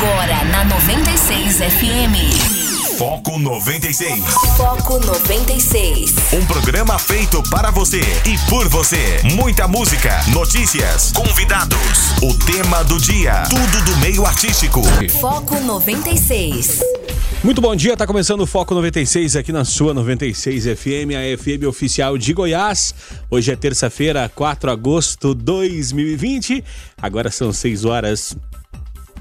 Agora na 96 FM. Foco 96. Foco 96. Um programa feito para você e por você. Muita música, notícias, convidados, o tema do dia, tudo do meio artístico. Foco 96. Muito bom dia, tá começando o Foco 96 aqui na sua 96 FM, a FM oficial de Goiás. Hoje é terça-feira, 4 de agosto de 2020. Agora são 6 horas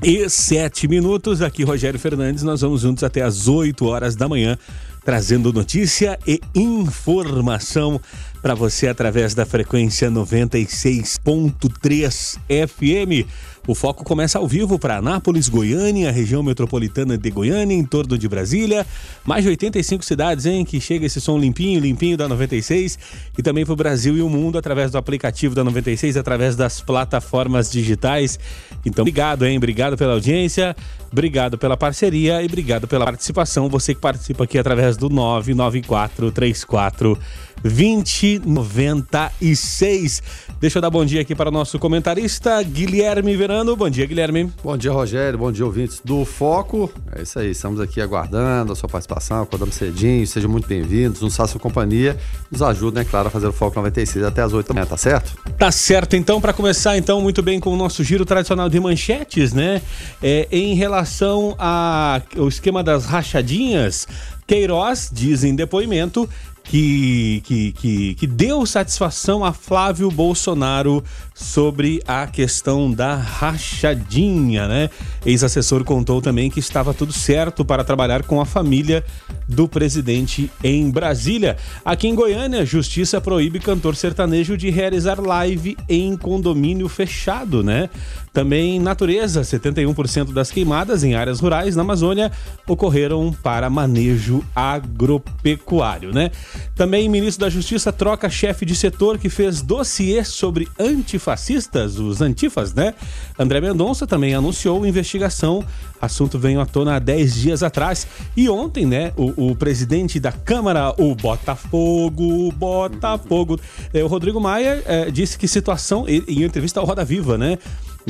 e 7 minutos. Aqui Rogério Fernandes, nós vamos juntos até as 8 horas da manhã, trazendo notícia e informação para você através da frequência 96.3 FM. O foco começa ao vivo para Anápolis, Goiânia, região metropolitana de Goiânia, em torno de Brasília. Mais de 85 cidades, hein? Que chega esse som limpinho, limpinho da 96. E também para o Brasil e o mundo através do aplicativo da 96, através das plataformas digitais. Então, obrigado, hein? Obrigado pela audiência, obrigado pela parceria e obrigado pela participação. Você que participa aqui através do 99434 2096. Deixa eu dar bom dia aqui para o nosso comentarista, Guilherme Bom dia, Guilherme. Bom dia, Rogério. Bom dia, ouvintes do Foco. É isso aí, estamos aqui aguardando a sua participação, acordamos cedinho. Sejam muito bem-vindos, nos façam companhia. Nos ajudem, é claro, a fazer o Foco 96 até as 8 da manhã, tá certo? Tá certo, então, para começar, então, muito bem com o nosso giro tradicional de manchetes, né? É, em relação ao esquema das rachadinhas, Queiroz diz em depoimento que, que, que, que deu satisfação a Flávio Bolsonaro sobre a questão da rachadinha, né? Ex-assessor contou também que estava tudo certo para trabalhar com a família do presidente em Brasília. Aqui em Goiânia, justiça proíbe cantor sertanejo de realizar live em condomínio fechado, né? Também natureza, 71% das queimadas em áreas rurais na Amazônia ocorreram para manejo agropecuário, né? Também ministro da Justiça troca chefe de setor que fez dossiê sobre antifascistas, os antifas, né? André Mendonça também anunciou investigação. Assunto veio à tona há 10 dias atrás. E ontem, né, o, o presidente da Câmara, o Botafogo, Botafogo, é, o Rodrigo Maia é, disse que situação, em entrevista ao Roda Viva, né?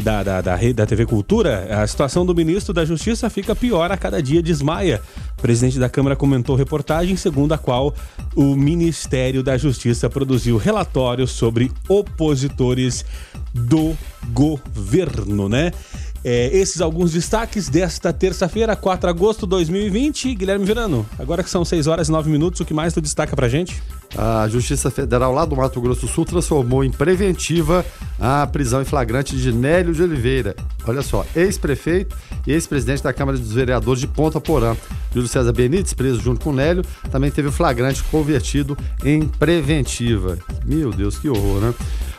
Da, da, da, da TV Cultura, a situação do ministro da Justiça fica pior a cada dia, desmaia. O presidente da Câmara comentou reportagem segundo a qual o Ministério da Justiça produziu relatório sobre opositores do governo, né? É, esses alguns destaques desta terça-feira, 4 de agosto de 2020. Guilherme Verano, agora que são 6 horas e 9 minutos, o que mais tu destaca pra gente? A Justiça Federal lá do Mato Grosso do Sul transformou em preventiva a prisão em flagrante de Nélio de Oliveira. Olha só, ex-prefeito e ex-presidente da Câmara dos Vereadores de Ponta Porã. Júlio César Benites, preso junto com Nélio, também teve o flagrante convertido em preventiva. Meu Deus, que horror, né?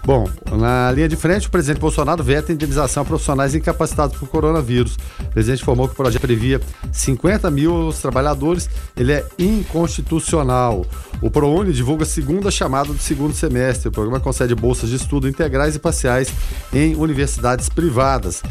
Bom, na linha de frente, o presidente Bolsonaro veta a indenização a profissionais incapacitados por coronavírus. O presidente informou que o projeto previa 50 mil trabalhadores, ele é inconstitucional. O ProUni divulga a segunda chamada do segundo semestre. O programa concede bolsas de estudo integrais e parciais em universidades privadas.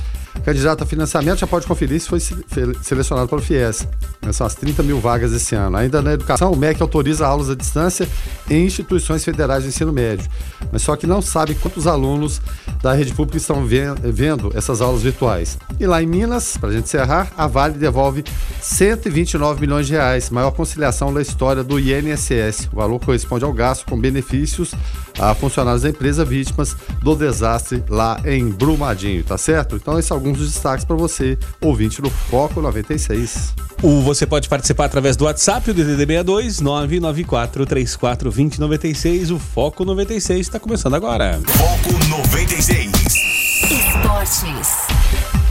Candidato a financiamento já pode conferir se foi selecionado pelo FIES. São as 30 mil vagas esse ano. Ainda na educação, o MEC autoriza aulas à distância em instituições federais de ensino médio. Mas só que não sabe quantos alunos da rede pública estão vendo essas aulas virtuais. E lá em Minas, para a gente encerrar, a Vale devolve 129 milhões de reais, maior conciliação da história do INSS. O valor corresponde ao gasto com benefícios a funcionários da empresa vítimas do desastre lá em Brumadinho, tá certo? Então, esses são alguns dos destaques para você, ouvinte do Foco 96. O, você pode participar através do WhatsApp, o DDD62 994 34 2096. O Foco 96 está começando agora. Foco 96. Esportes.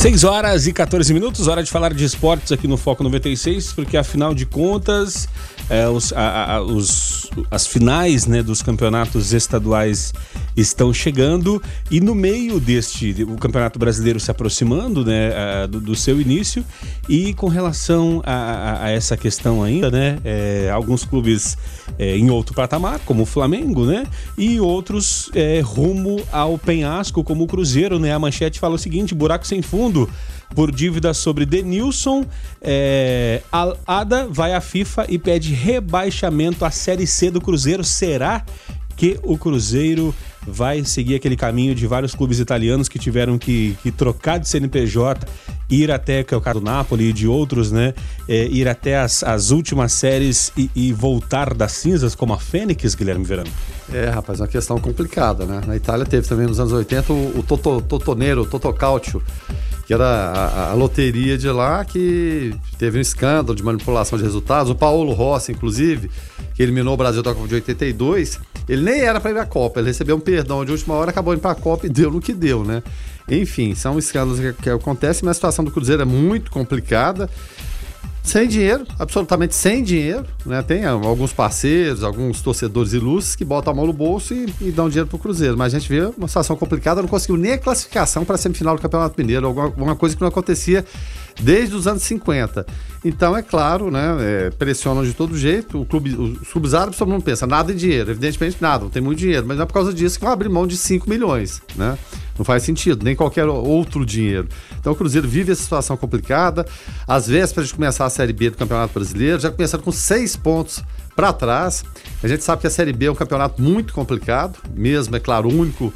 6 horas e 14 minutos, hora de falar de esportes aqui no Foco 96, porque afinal de contas, é, os, a, a, os, as finais né, dos campeonatos estaduais estão chegando e no meio deste, o Campeonato Brasileiro se aproximando né, a, do, do, seu início e com relação a, essa questão ainda, né, é, alguns clubes é, em outro patamar, como o Flamengo, né, e outros é, rumo ao penhasco, como o Cruzeiro, né, a manchete fala o seguinte, buraco sem fundo, mundo por dívida sobre Denilson. É, Ada vai à FIFA e pede rebaixamento à Série C do Cruzeiro. Será que o Cruzeiro vai seguir aquele caminho de vários clubes italianos que tiveram que, que trocar de CNPJ ir até, que é o caso do Napoli e de outros, né? É, ir até as, as últimas séries e, e, voltar das cinzas como a Fênix, Guilherme Verano? É, rapaz, é uma questão complicada, né? Na Itália teve também nos anos 80 o, o Toto, Totoneiro, o Totocalcio, que era a, a, loteria de lá que teve um escândalo de manipulação de resultados. O Paulo Rossi, inclusive, que eliminou o Brasil da Copa de 82, ele nem era para ir à Copa, ele recebeu um perdão de última hora, acabou indo para a Copa e deu no que deu, né? Enfim, são escândalos que, que acontecem, mas a situação do Cruzeiro é muito complicada sem dinheiro, absolutamente sem dinheiro. Né? Tem alguns parceiros, alguns torcedores ilustres que botam a mão no bolso e, e dão dinheiro para o Cruzeiro. Mas a gente vê uma situação complicada, não conseguiu nem a classificação para semifinal do Campeonato Mineiro, alguma, alguma coisa que não acontecia desde os anos 50. Então, é claro, né, é, pressionam de todo jeito. O clube, os clubes árabes, todo mundo pensa, nada em dinheiro. Evidentemente, nada, não tem muito dinheiro. Mas não é por causa disso que vão abrir mão de 5 milhões, né? Não faz sentido, nem qualquer outro dinheiro. Então, o Cruzeiro vive essa situação complicada. Às vésperas de começar a Série B do Campeonato Brasileiro, já começaram com seis pontos para trás. A gente sabe que a Série B é um campeonato muito complicado, mesmo, é claro, único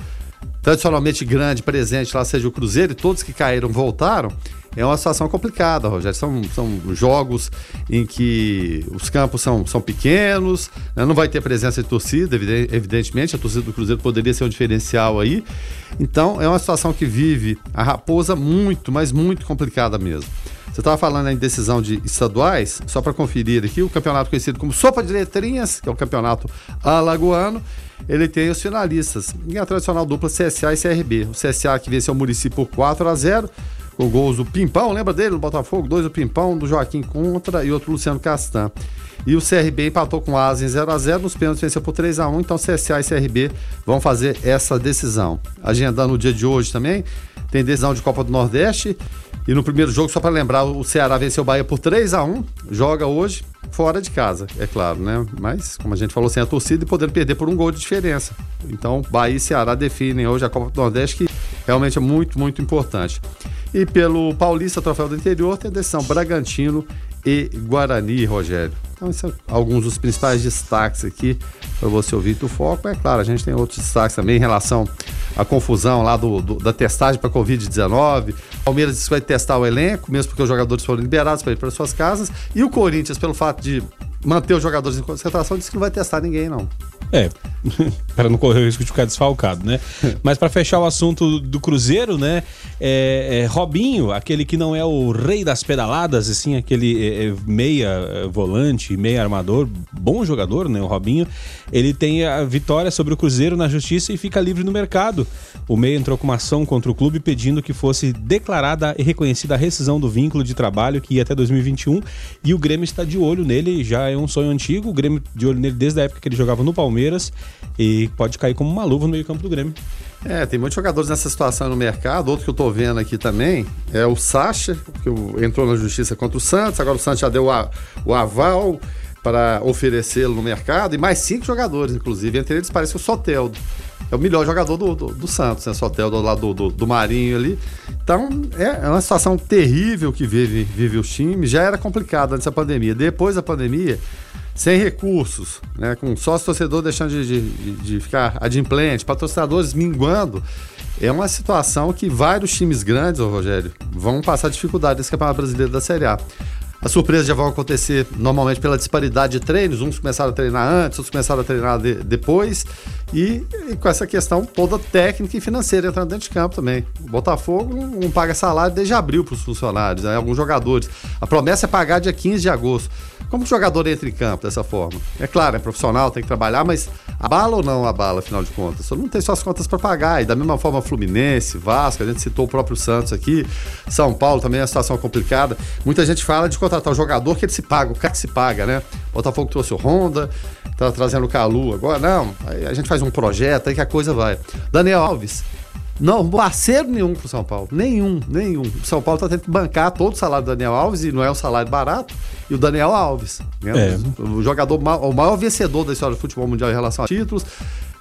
tradicionalmente grande presente lá seja o Cruzeiro e todos que caíram voltaram, é uma situação complicada, Rogério. São, são jogos em que os campos são, são pequenos, né? não vai ter presença de torcida, evidentemente. A torcida do Cruzeiro poderia ser um diferencial aí. Então, é uma situação que vive a Raposa muito, mas muito complicada mesmo. Você estava falando em decisão de estaduais, só para conferir aqui, o campeonato conhecido como Sopa de Letrinhas, que é o campeonato alagoano, ele tem os finalistas. E a tradicional dupla CSA e CRB. O CSA que venceu o município por 4 a 0 com gols do Pimpão, lembra dele no Botafogo? Dois do Pimpão, do Joaquim Contra e outro Luciano Castan. E o CRB empatou com o Asa em 0x0, nos pênaltis venceu por 3x1, então CSA e CRB vão fazer essa decisão. Agendando o dia de hoje também, tem decisão de Copa do Nordeste. E no primeiro jogo, só para lembrar, o Ceará venceu o Bahia por 3 a 1 joga hoje fora de casa, é claro, né? Mas, como a gente falou, sem a torcida e podendo perder por um gol de diferença. Então, Bahia e Ceará definem hoje a Copa do Nordeste, que realmente é muito, muito importante. E pelo Paulista Troféu do Interior tem a decisão Bragantino e Guarani, Rogério. Então, esses são alguns dos principais destaques aqui para você ouvir do foco. É claro, a gente tem outros destaques também em relação à confusão lá do, do da testagem para Covid-19. Palmeiras disse que vai testar o elenco, mesmo porque os jogadores foram liberados para ir para suas casas. E o Corinthians, pelo fato de manter os jogadores em concentração, disse que não vai testar ninguém, não. É, para não correr o risco de ficar desfalcado, né? Mas para fechar o assunto do Cruzeiro, né? É, é, Robinho, aquele que não é o rei das pedaladas, assim, aquele é, é meia é, volante, meia armador, bom jogador, né? O Robinho, ele tem a vitória sobre o Cruzeiro na justiça e fica livre no mercado. O meia entrou com uma ação contra o clube pedindo que fosse declarada e reconhecida a rescisão do vínculo de trabalho que ia até 2021 e o Grêmio está de olho nele, já é um sonho antigo, o Grêmio de olho nele desde a época que ele jogava no Palmeiras Palmeiras e pode cair como uma luva no meio-campo do Grêmio. É, tem muitos jogadores nessa situação no mercado. Outro que eu tô vendo aqui também é o Sacha, que entrou na justiça contra o Santos. Agora o Santos já deu a, o aval para oferecê-lo no mercado. E mais cinco jogadores, inclusive. Entre eles parece o Soteldo. É o melhor jogador do, do, do Santos, né? Soteldo lá do, do, do, Marinho ali. Então, é, é uma situação terrível que vive, vive os times. Já era complicado antes da pandemia. Depois da pandemia, sem recursos, né, com sócio torcedor deixando de, de, de ficar adimplente, patrocinadores minguando, é uma situação que vários times grandes, ô Rogério, vão passar dificuldade nesse Campeonato Brasileiro da Série A. As surpresas já vão acontecer normalmente pela disparidade de treinos. Uns começaram a treinar antes, outros começaram a treinar de, depois. E, e, com essa questão toda técnica e financeira entrando dentro de campo também. O Botafogo não, não paga salário desde abril para os funcionários, né? alguns jogadores. A promessa é pagar dia 15 de agosto. Como o jogador entra em campo dessa forma? É claro, é profissional, tem que trabalhar, mas abala ou não abala, afinal de contas? Só não tem suas contas para pagar. E da mesma forma, Fluminense, Vasco, a gente citou o próprio Santos aqui, São Paulo também é uma situação complicada. Muita gente fala de contratar o jogador que ele se paga, o cara que se paga, né? Botafogo trouxe o Honda, tá trazendo o Calu agora. Não, a gente faz um projeto aí que a coisa vai. Daniel Alves não, parceiro nenhum pro São Paulo. Nenhum, nenhum. O São Paulo tá tendo que bancar todo o salário do Daniel Alves, e não é um salário barato, e o Daniel Alves. Né? É. O jogador, o maior vencedor da história do futebol mundial em relação a títulos.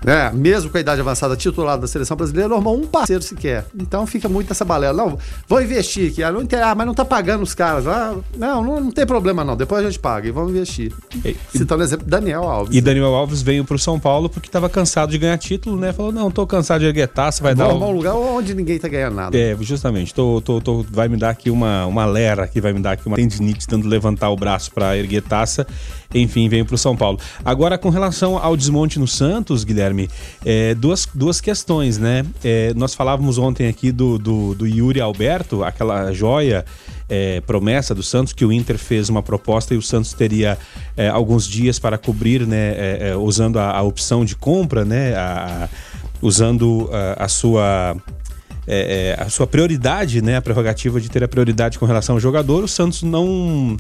Né, mesmo com a idade avançada titular da seleção brasileira, não arrumou um parceiro sequer. Então fica muito nessa balela. Não, vou investir aqui. Ah, não, ah, mas não tá pagando os caras. Ah, não, não, não, tem problema não. Depois a gente paga e vamos investir. E, Citando o exemplo Daniel Alves. E Daniel Alves veio pro São Paulo porque tava cansado de ganhar título, né? Falou, não, tô cansado de erguer taça, vai vou dar... um lugar onde ninguém tá ganhando nada. É, justamente. Tô, tô, tô, vai me dar aqui uma, uma lera, que vai me dar aqui uma tendinite, tentando levantar o braço para erguer taça enfim, veio para o São Paulo. Agora, com relação ao desmonte no Santos, Guilherme, é, duas, duas questões, né? É, nós falávamos ontem aqui do, do, do Yuri Alberto, aquela joia é, promessa do Santos, que o Inter fez uma proposta e o Santos teria é, alguns dias para cobrir, né? É, é, usando a, a, opção de compra, né? A, usando a, a sua. É, a sua prioridade, né, a prerrogativa de ter a prioridade com relação ao jogador, o Santos não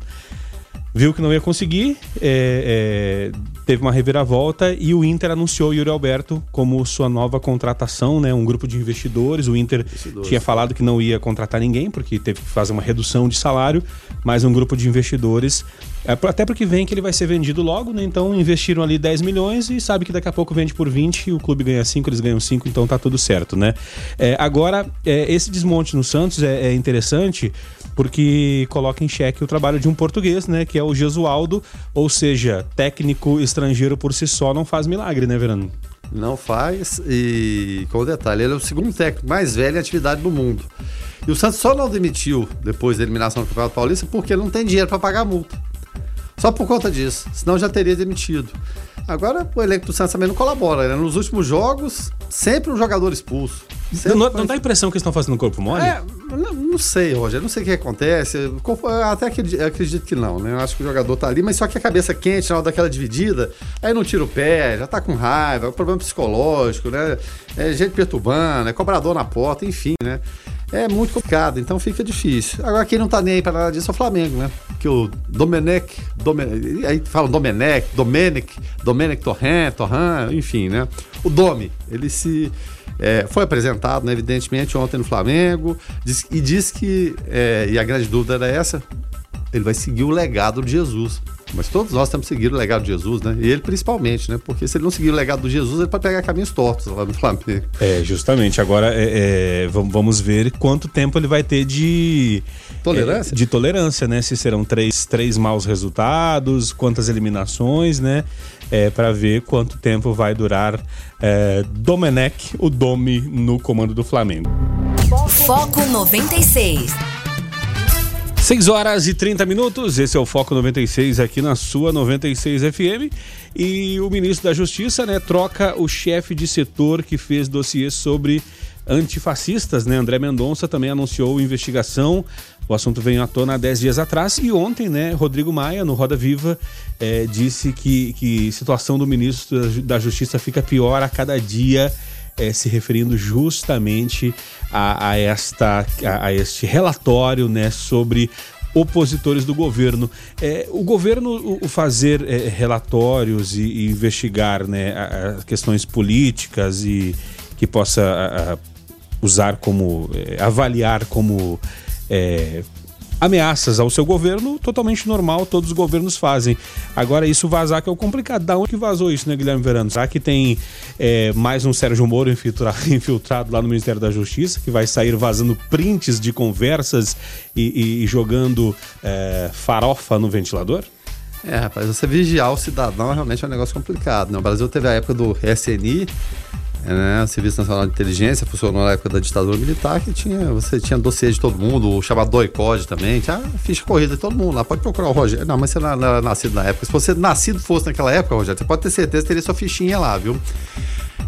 viu que não ia conseguir, é, é, teve uma reviravolta e o Inter anunciou o Yuri Alberto como sua nova contratação, né? Um grupo de investidores. O Inter investidores. tinha falado que não ia contratar ninguém porque teve que fazer uma redução de salário, mas um grupo de investidores é, até porque vem que ele vai ser vendido logo, né? Então investiram ali 10 milhões e sabe que daqui a pouco vende por 20 e o clube ganha 5, eles ganham 5, então tá tudo certo, né? É, agora, é, esse desmonte no Santos é, é, interessante porque coloca em xeque o trabalho de um português, né? Que é o Gesualdo, ou seja, técnico estrangeiro por si só não faz milagre, né, Verano? Não faz, e com detalhe, ele é o segundo técnico mais velho em atividade do mundo. E o Santos só não demitiu depois da eliminação do Campeonato Paulista porque não tem dinheiro para pagar a multa. Só por conta disso. Senão já teria demitido. Agora o elenco do Santos também não colabora. Né? Nos últimos jogos, sempre um jogador expulso. Não, não, não, dá a impressão que eles estão fazendo corpo mole? É, não, não, sei, Roger. Não sei o que acontece. Até acredito, acredito que não, né? Eu acho que o jogador tá ali, mas só que a cabeça quente na hora daquela dividida, aí não tira o pé, já tá com raiva, é um problema psicológico, né? É gente perturbando, é cobrador na porta, enfim, né? É muito complicado, então fica difícil. Agora, quem não tá nem aí pra nada disso é o Flamengo, né? Que o Domenech, Domenech aí fala Domenech, Domenech, Domenech Torren, Torran, enfim, né? O Domi, ele se. É, foi apresentado, né, evidentemente, ontem no Flamengo, diz, e diz que, é, e a grande dúvida era essa, ele vai seguir o legado de Jesus. Mas todos nós temos que seguir o legado de Jesus, né? E ele principalmente, né? Porque se ele não seguir o legado de Jesus, ele pode pegar caminhos tortos lá no Flamengo. É, justamente. Agora, é, é, vamos ver quanto tempo ele vai ter de... Tolerância? É, de tolerância, né? Se serão três, três maus resultados, quantas eliminações, né? É, para ver quanto tempo vai durar é, Domenech, o Domi, no comando do Flamengo. Foco 96. 6 horas e 30 minutos, esse é o Foco 96 aqui na sua 96 FM. E o ministro da Justiça, né, troca o chefe de setor que fez dossiê sobre antifascistas, né? André Mendonça também anunciou investigação. O assunto veio à tona há 10 dias atrás e ontem, né, Rodrigo Maia, no Roda Viva, é, disse que, que situação do ministro da Justiça fica pior a cada dia é, se referindo justamente a, a esta, a, a, este relatório né, sobre opositores do governo. É, o governo o fazer é, relatórios e, e, investigar né, a, questões políticas e que possa usar como é, avaliar como é, ameaças ao seu governo, totalmente normal, todos os governos fazem. Agora, isso vazar que é o complicado. Da onde que vazou isso, né, Guilherme Verano? Será que tem é, mais um Sérgio Moro infiltrado, infiltrado, lá no Ministério da Justiça, que vai sair vazando prints de conversas e, e, e jogando é, farofa no ventilador? É, rapaz, você vigiar o cidadão realmente é um negócio complicado. Né? O Brasil teve a época do SNI, né? O Serviço Nacional de Inteligência funcionou na época da ditadura militar, que tinha, você tinha dossiê de todo mundo, chamado DOICOD também, tinha ficha corrida de todo mundo lá. Pode procurar o Rogério. Não, mas você não era nascido na época. Se você nascido fosse naquela época, Rogério, você pode ter certeza que teria sua fichinha lá, viu?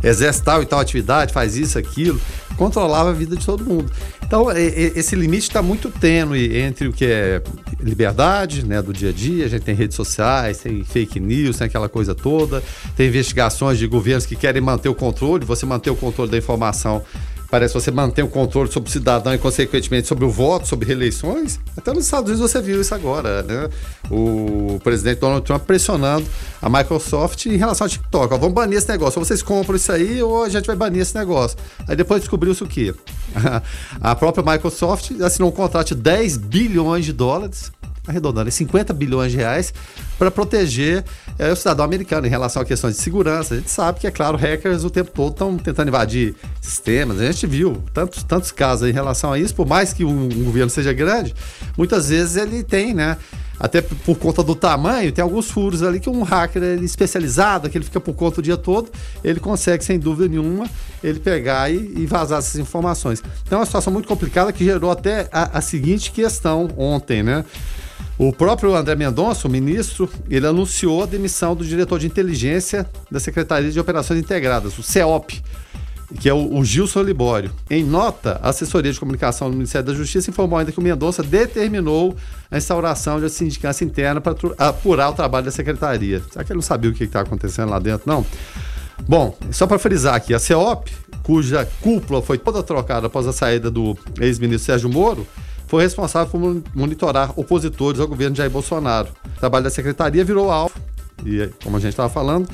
Exerce tal e tal atividade, faz isso, aquilo, controlava a vida de todo mundo. Então, esse limite está muito tênue entre o que é liberdade né, do dia a dia, a gente tem redes sociais, tem fake news, tem aquela coisa toda, tem investigações de governos que querem manter o controle, você manter o controle da informação parece que você mantém o controle sobre o cidadão e, consequentemente, sobre o voto, sobre reeleições. Até nos Estados Unidos você viu isso agora, né? O presidente Donald Trump pressionando a Microsoft em relação ao TikTok. Ó, vamos banir esse negócio. Ou vocês compram isso aí ou a gente vai banir esse negócio. Aí depois descobriu-se o quê? a própria Microsoft assinou um contrato de 10 bilhões de dólares arredondando, 50 bilhões de reais para proteger é, o cidadão americano em relação a questões de segurança. A gente sabe que, é claro, hackers o tempo todo estão tentando invadir sistemas. A gente viu tantos, tantos casos em relação a isso, por mais que um, um governo seja grande, muitas vezes ele tem, né? até por conta do tamanho, tem alguns furos ali que um hacker especializado, que ele fica por conta o dia todo, ele consegue, sem dúvida nenhuma, ele pegar e, e vazar essas informações. Então é uma situação muito complicada que gerou até a, a seguinte questão ontem, né? O próprio André Mendonça, o ministro, ele anunciou a demissão do diretor de inteligência da Secretaria de Operações Integradas, o CEOP que é o, Gilson Libório. Em nota, a assessoria de comunicação do Ministério da Justiça informou ainda que o Mendonça determinou a instauração de uma sindicância interna para apurar o trabalho da secretaria. Será que ele não sabia o que está acontecendo lá dentro, não? Bom, só para frisar aqui, a CEOP, cuja cúpula foi toda trocada após a saída do ex-ministro Sérgio Moro, foi responsável por monitorar opositores ao governo Jair Bolsonaro. O trabalho da secretaria virou alvo, e como a gente estava falando,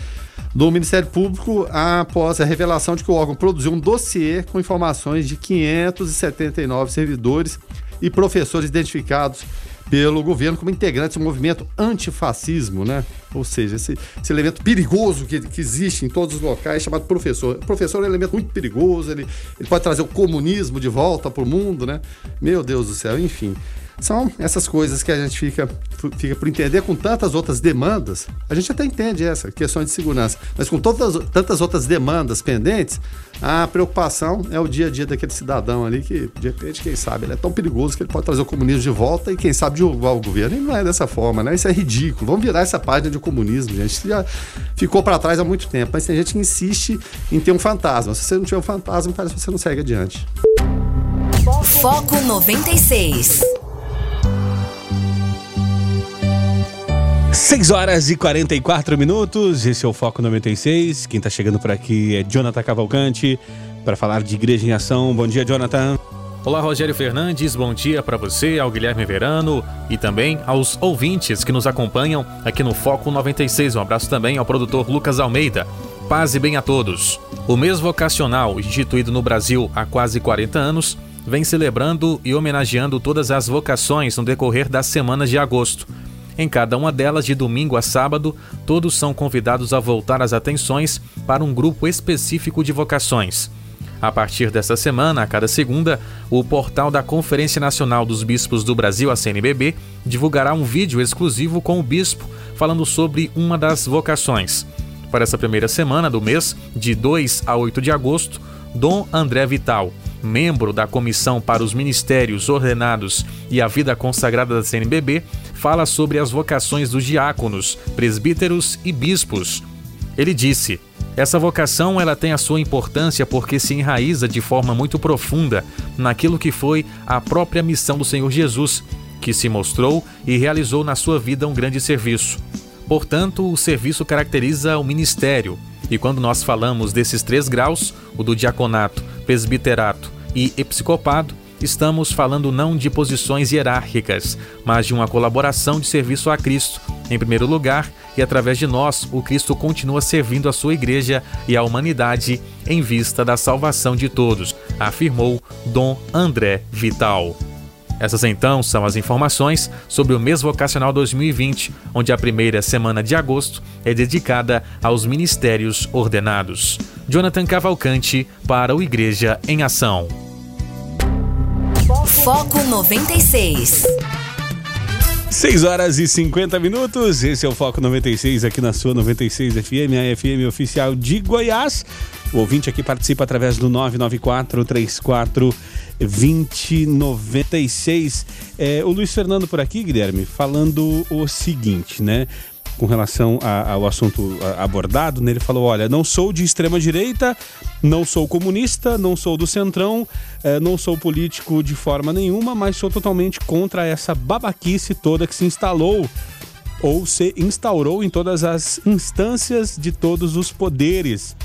do Ministério Público após a revelação de que o órgão produziu um dossiê com informações de 579 servidores e professores identificados pelo governo como integrantes do movimento antifascismo, né? Ou seja, esse, esse elemento perigoso que, que, existe em todos os locais, chamado professor. O professor é um elemento muito perigoso, ele, ele pode trazer o comunismo de volta para o mundo, né? Meu Deus do céu, enfim. São essas coisas que a gente fica, fica por entender com tantas outras demandas. A gente até entende essa questão de segurança, mas com todas, tantas outras demandas pendentes, a preocupação é o dia a dia daquele cidadão ali que, de repente, quem sabe, ele é tão perigoso que ele pode trazer o comunismo de volta e, quem sabe, derrubar o governo. E não é dessa forma, né? Isso é ridículo. Vamos virar essa página de comunismo, gente. Já ficou para trás há muito tempo, mas tem gente que insiste em ter um fantasma. Se você não tiver um fantasma, parece que você não segue adiante. Foco 96. 6 horas e 44 minutos, esse é o Foco 96. Quem está chegando por aqui é Jonathan Cavalcante para falar de Igreja em Ação. Bom dia, Jonathan. Olá, Rogério Fernandes, bom dia para você, ao Guilherme Verano e também aos ouvintes que nos acompanham aqui no Foco 96. Um abraço também ao produtor Lucas Almeida. Paz e bem a todos. O mês vocacional, instituído no Brasil há quase 40 anos, vem celebrando e homenageando todas as vocações no decorrer das semanas de agosto. Em cada uma delas, de domingo a sábado, todos são convidados a voltar as atenções para um grupo específico de vocações. A partir desta semana, a cada segunda, o portal da Conferência Nacional dos Bispos do Brasil, a CNBB, divulgará um vídeo exclusivo com o bispo falando sobre uma das vocações. Para essa primeira semana do mês, de 2 a 8 de agosto, Dom André Vital, membro da Comissão para os Ministérios Ordenados e a Vida Consagrada da CNBB, fala sobre as vocações dos diáconos, presbíteros e bispos. Ele disse: essa vocação ela tem a sua importância porque se enraiza de forma muito profunda naquilo que foi a própria missão do Senhor Jesus, que se mostrou e realizou na sua vida um grande serviço. Portanto, o serviço caracteriza o ministério, e quando nós falamos desses três graus, o do diaconato, presbiterato e episcopado, estamos falando não de posições hierárquicas, mas de uma colaboração de serviço a Cristo, em primeiro lugar, e através de nós, o Cristo continua servindo a sua igreja e a humanidade em vista da salvação de todos, afirmou Dom André Vital. Essas então são as informações sobre o mês vocacional 2020, onde a primeira semana de agosto é dedicada aos ministérios ordenados. Jonathan Cavalcante para o Igreja em Ação. Foco 96. 6 horas e 50 minutos. Esse é o Foco 96 aqui na sua 96 FM, a FM oficial de Goiás. O ouvinte aqui participa através do 994 34 2096. É, o Luiz Fernando por aqui, Guilherme, falando o seguinte, né? Com relação a, ao assunto abordado, né? ele falou: olha, não sou de extrema direita, não sou comunista, não sou do centrão, é, não sou político de forma nenhuma, mas sou totalmente contra essa babaquice toda que se instalou ou se instaurou em todas as instâncias de todos os poderes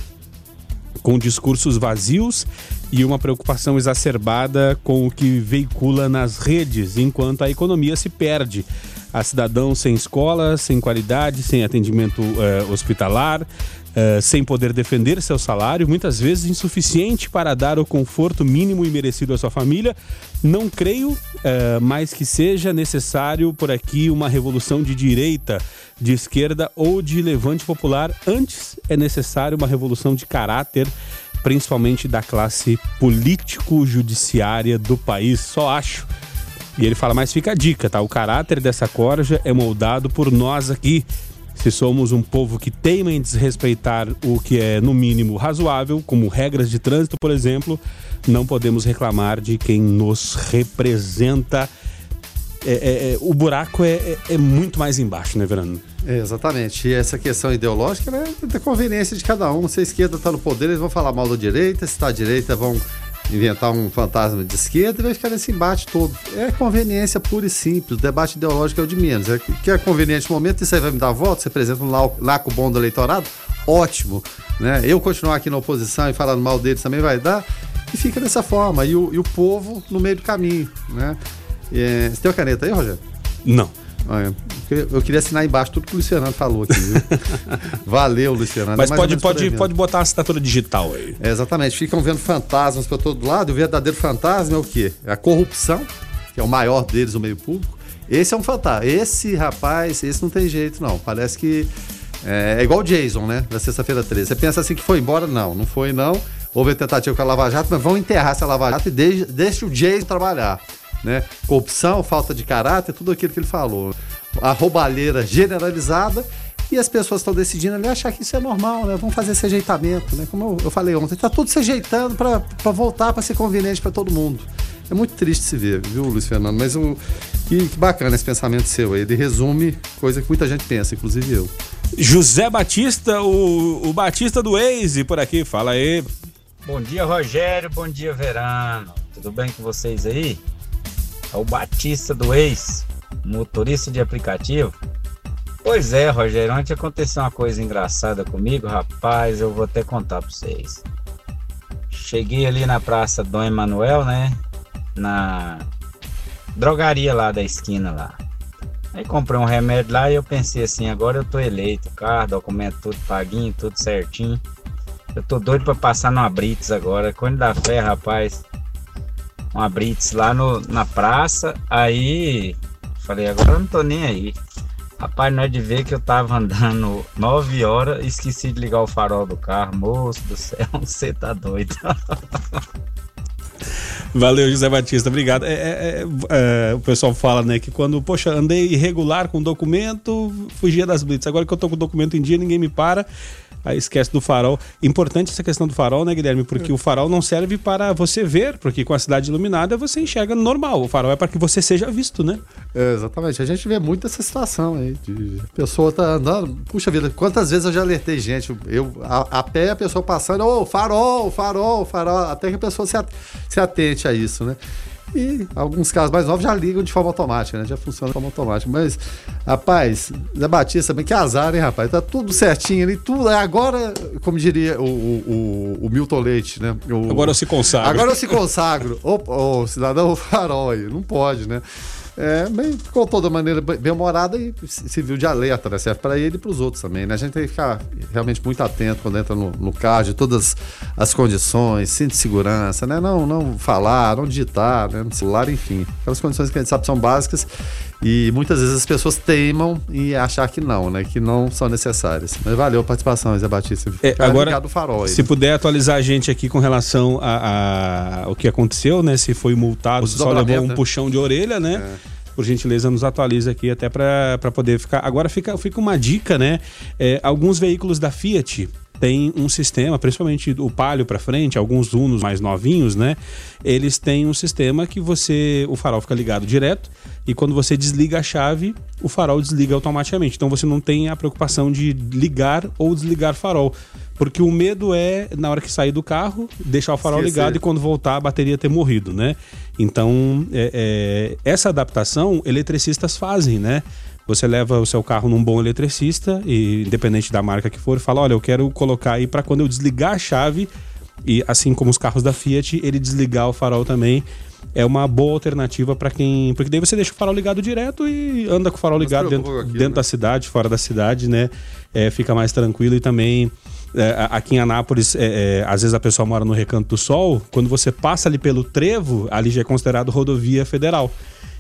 com discursos vazios e uma preocupação exacerbada com o que veicula nas redes, enquanto a economia se perde. A cidadão sem escola, sem qualidade, sem atendimento eh, hospitalar, uh, sem poder defender seu salário, muitas vezes insuficiente para dar o conforto mínimo e merecido à sua família. Não creio uh, mais que seja necessário por aqui uma revolução de direita, de esquerda ou de levante popular. Antes é necessário uma revolução de caráter principalmente da classe político-judiciária do país. Só acho. E ele fala, mas fica a dica, tá? O caráter dessa corja é moldado por nós aqui. Se somos um povo que teima em desrespeitar o que é, no mínimo, razoável, como regras de trânsito, por exemplo, não podemos reclamar de quem nos representa. É, é, é, o buraco é, é, é muito mais embaixo, né, Verano? Exatamente. E essa questão ideológica né, é da conveniência de cada um. Se a esquerda está no poder, eles vão falar mal da direita. Se está à direita, vão inventar um fantasma de esquerda e vai ficar nesse embate todo. É conveniência pura e simples. O debate ideológico é o de menos. É que é conveniente no momento, isso aí vai me dar voto, você apresenta um laco bom do eleitorado, ótimo. Né? Eu continuar aqui na oposição e falando mal deles também vai dar. E fica dessa forma. E o, e o povo no meio do caminho. Né? É, você tem uma caneta aí, Rogério? Não. Eu queria assinar embaixo tudo que o Luciano falou aqui. Valeu, Luciano. Mas pode, pode, pode botar a assinatura digital aí. É, exatamente. Ficam vendo fantasmas para todo lado. O verdadeiro fantasma é o quê? É a corrupção, que é o maior deles, o meio público. Esse é um fantasma. Esse rapaz, esse não tem jeito, não. Parece que é, é igual o Jason, né? Da sexta-feira 13. Você pensa assim que foi embora? Não, não foi, não. Houve tentativa com a Lava Jato, mas vão enterrar essa Lava Jato e deixe, deixe o Jason trabalhar né? Corrupção, falta de caráter, tudo aquilo que ele falou. A roubalheira generalizada e as pessoas estão decidindo ali achar que isso é normal, né? Vamos fazer esse ajeitamento, né? Como eu falei ontem, está tudo se ajeitando para voltar para ser conveniente para todo mundo. É muito triste se ver, viu, Luiz Fernando? Mas o, que, que bacana esse pensamento seu aí. Ele resume coisa que muita gente pensa, inclusive eu. José Batista, o, o Batista do Waze, por aqui. Fala aí. Bom dia, Rogério. Bom dia, Verano. Tudo bem com vocês aí? É o Batista do ex, motorista de aplicativo. Pois é, Rogério, ontem aconteceu uma coisa engraçada comigo, rapaz, eu vou até contar pra vocês. Cheguei ali na Praça Dom Emanuel, né? Na drogaria lá da esquina lá. Aí comprei um remédio lá e eu pensei assim, agora eu tô eleito, carro, documento tudo paguinho, tudo certinho. Eu tô doido para passar numa Brits agora. Quando dá fé, rapaz, uma Brits lá no, na praça. Aí falei, agora eu não tô nem aí. Rapaz, não é de ver que eu tava andando 9 horas e esqueci de ligar o farol do carro. Moço do céu, você tá doido. Valeu, José Batista, obrigado. É, é, é, o pessoal fala, né, que quando, poxa, andei irregular com documento, fugia das blitz. Agora que eu tô com o documento em dia, ninguém me para aí esquece do farol. Importante essa questão do farol, né, Guilherme? Porque o farol não serve para você ver, porque com a cidade iluminada você enxerga normal. O farol é para que você seja visto, né? É, exatamente. A gente vê muito essa situação aí. De a pessoa tá andando. Puxa vida, quantas vezes eu já alertei gente? Eu, a, a pé a pessoa passando, ô, oh, farol, farol, farol, até que a pessoa se, se atente a isso, né? E alguns carros mais novos já ligam de forma automática, né? Já funciona de forma automática. Mas, rapaz, Zé Batista também, que azar, hein, rapaz? Tá tudo certinho ali, tudo. Agora, como diria o, o, o Milton Leite, né? O, agora eu se consagro. Agora eu se consagro. Ô, ô cidadão farol aí, não pode, né? É, bem, ficou toda maneira bem humorada e serviu de alerta, né? Serve para ele e para os outros também, né? A gente tem que ficar realmente muito atento quando entra no, no carro, de todas as condições, cinto de segurança, né? Não, não falar, não digitar, né? No celular, enfim. Aquelas condições que a gente sabe são básicas e muitas vezes as pessoas teimam em achar que não, né? Que não são necessárias. Mas valeu a participação, Zé Batista. É, agora, farol se né? puder atualizar a gente aqui com relação a, a, o que aconteceu, né? Se foi multado, se só levou um né? puxão de orelha, né? É por gentileza, nos atualiza aqui até para poder ficar. Agora fica, fica uma dica, né? É, alguns veículos da Fiat tem um sistema, principalmente o Palio para frente, alguns Unos mais novinhos, né? Eles têm um sistema que você, o farol fica ligado direto e quando você desliga a chave, o farol desliga automaticamente. Então você não tem a preocupação de ligar ou desligar farol. Porque o medo é, na hora que sair do carro, deixar o farol Esquecer. ligado e quando voltar a bateria ter morrido, né? Então, é, é, essa adaptação eletricistas fazem, né? Você leva o seu carro num bom eletricista, e independente da marca que for, fala: olha, eu quero colocar aí para quando eu desligar a chave, e assim como os carros da Fiat, ele desligar o farol também. É uma boa alternativa para quem. Porque daí você deixa o farol ligado direto e anda com o farol ligado dentro, aqui, dentro né? da cidade, fora da cidade, né? É, fica mais tranquilo e também é, aqui em Anápolis, é, é, às vezes a pessoa mora no Recanto do Sol, quando você passa ali pelo trevo, ali já é considerado rodovia federal.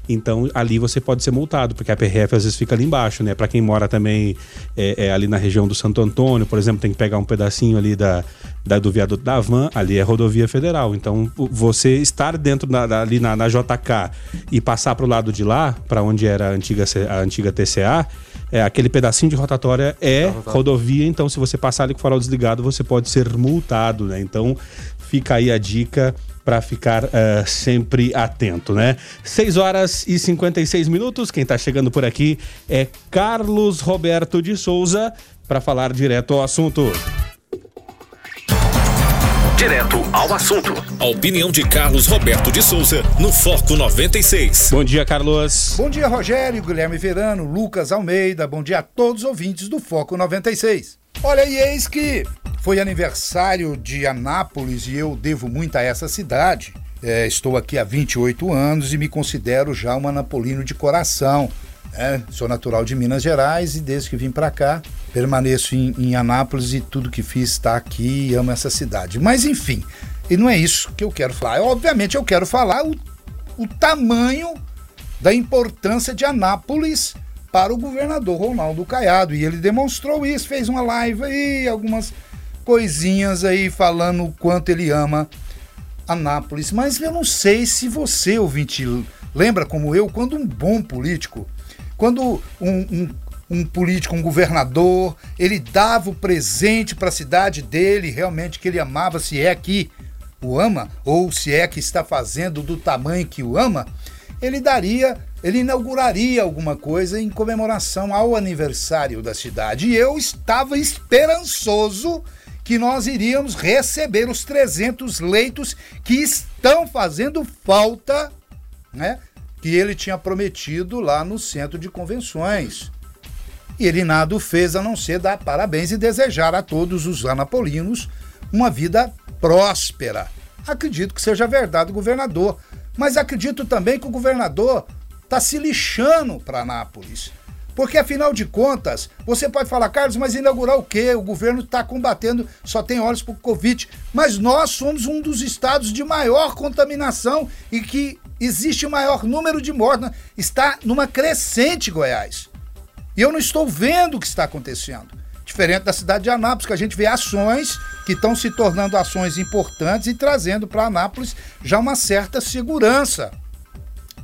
Então ali você pode ser multado, porque a PRF às vezes fica ali embaixo, né? Para quem mora também é, é, ali na região do Santo Antônio, por exemplo, tem que pegar um pedacinho ali da, da do viaduto da Van, ali é rodovia federal. Então você estar dentro da, da, ali na, na, JK e passar para o lado de lá, para onde era a antiga, a antiga TCA, é, aquele pedacinho de rotatória é rodovia, então se você passar ali com o farol desligado, você pode ser multado, né? Então fica aí a dica para ficar uh, sempre atento, né? 6 horas e 56 minutos. Quem está chegando por aqui é Carlos Roberto de Souza para falar direto ao assunto. Direto ao assunto. A opinião de Carlos Roberto de Souza no Foco 96. Bom dia, Carlos. Bom dia, Rogério, Guilherme Verano, Lucas Almeida. Bom dia a todos os ouvintes do Foco 96. Olha, e eis que foi aniversário de Anápolis e eu devo muito a essa cidade. É, estou aqui há 28 anos e me considero já um anapolino de coração. É, sou natural de Minas Gerais e desde que vim para cá permaneço em, em, Anápolis e tudo que fiz está aqui e amo essa cidade. Mas enfim, e não é isso que eu quero falar. Obviamente eu quero falar o, o tamanho da importância de Anápolis para o governador Ronaldo Caiado e ele demonstrou isso, fez uma live aí, algumas coisinhas aí falando o quanto ele ama Anápolis. Mas eu não sei se você, ouvinte, lembra como eu, quando um bom político, quando um, um, um político, um governador, ele dava o presente para a cidade dele, realmente que ele amava, se é que o ama, ou se é que está fazendo do tamanho que o ama, ele daria, ele inauguraria alguma coisa em comemoração ao aniversário da cidade. E eu estava esperançoso que nós iríamos receber os 300 leitos que estão fazendo falta, né? Que ele tinha prometido lá no centro de convenções. E ele nada fez a não ser dar parabéns e desejar a todos os anapolinos uma vida próspera. Acredito que seja verdade, governador. Mas acredito também que o governador está se lixando para Anápolis. Porque afinal de contas, você pode falar, Carlos, mas inaugurar o quê? O governo está combatendo, só tem olhos para o Covid. Mas nós somos um dos estados de maior contaminação e que existe maior número de mortes. Está numa crescente Goiás. E eu não estou vendo o que está acontecendo. Diferente da cidade de Anápolis, que a gente vê ações que estão se tornando ações importantes e trazendo para Anápolis já uma certa segurança.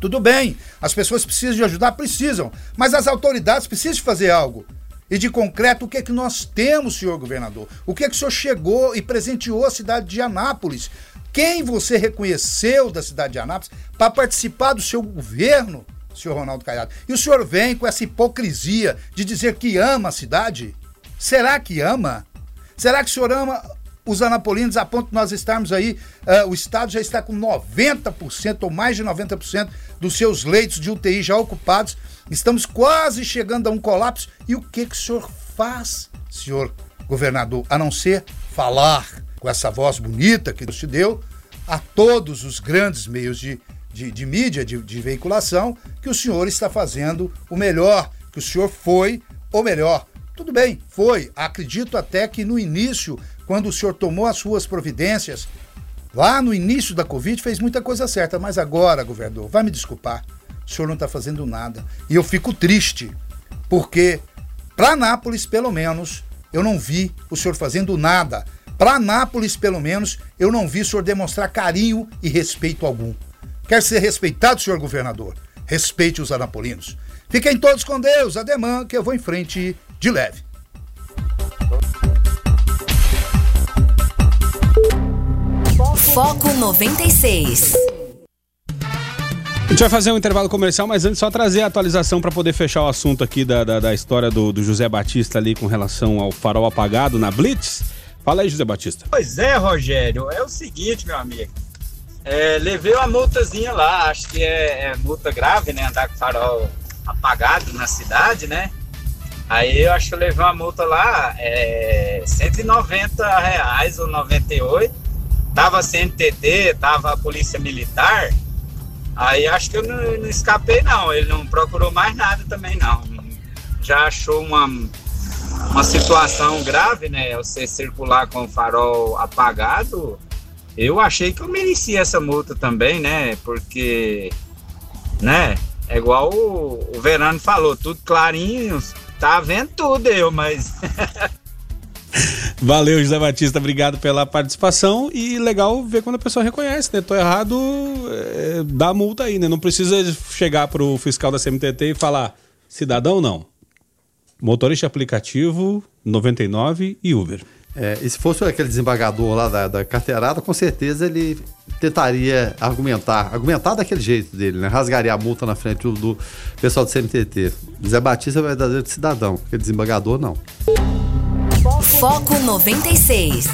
Tudo bem, as pessoas precisam de ajudar, precisam, mas as autoridades precisam fazer algo. E de concreto, o que é que nós temos, senhor governador? O que é que o senhor chegou e presenteou a cidade de Anápolis? Quem você reconheceu da cidade de Anápolis para participar do seu governo, senhor Ronaldo Caiado? E o senhor vem com essa hipocrisia de dizer que ama a cidade? Será que ama? Será que o senhor ama os anapolinos, a ponto de nós estarmos aí, uh, o Estado já está com 90% ou mais de 90% dos seus leitos de UTI já ocupados. Estamos quase chegando a um colapso. E o que, que o senhor faz, senhor governador, a não ser falar com essa voz bonita que te deu a todos os grandes meios de, de, de mídia, de, de veiculação, que o senhor está fazendo o melhor, que o senhor foi, ou melhor, tudo bem, foi. Acredito até que no início quando o senhor tomou as suas providências, lá no início da Covid, fez muita coisa certa, mas agora, governador, vai me desculpar, o senhor não está fazendo nada. E eu fico triste, porque para Nápoles, pelo menos, eu não vi o senhor fazendo nada. Para Nápoles, pelo menos, eu não vi o senhor demonstrar carinho e respeito algum. Quer ser respeitado, senhor governador? Respeite os anapolinos. Fiquem todos com Deus, ademã, que eu vou em frente de leve. Foco 96. A gente vai fazer um intervalo comercial, mas antes só trazer a atualização para poder fechar o assunto aqui da, da, da história do, do, José Batista ali com relação ao farol apagado na Blitz. Fala aí, José Batista. Pois é, Rogério, é o seguinte, meu amigo. É, levei uma multazinha lá, acho que é, é, multa grave, né? Andar com farol apagado na cidade, né? Aí eu acho que eu levei uma multa lá, é, 190 reais ou 98 tava CNTT, tava a Polícia Militar, aí acho que eu não, não, escapei não, ele não procurou mais nada também não. Já achou uma, uma situação grave, né? Você circular com o farol apagado, eu achei que eu merecia essa multa também, né? Porque, né? É igual o, o Verano falou, tudo clarinho, tá vendo tudo eu, mas. Valeu, José Batista, obrigado pela participação e legal ver quando a pessoa reconhece, né? Tô errado, é, dá multa aí, né? Não precisa chegar pro fiscal da CMTT e falar, cidadão não. Motorista aplicativo, 99 e Uber. É, e se fosse aquele desembargador lá da, da, carteirada, com certeza ele tentaria argumentar, argumentar daquele jeito dele, né? Rasgaria a multa na frente do, do pessoal do CMTT. Zé Batista é verdadeiro cidadão, aquele desembargador não. Foco 96.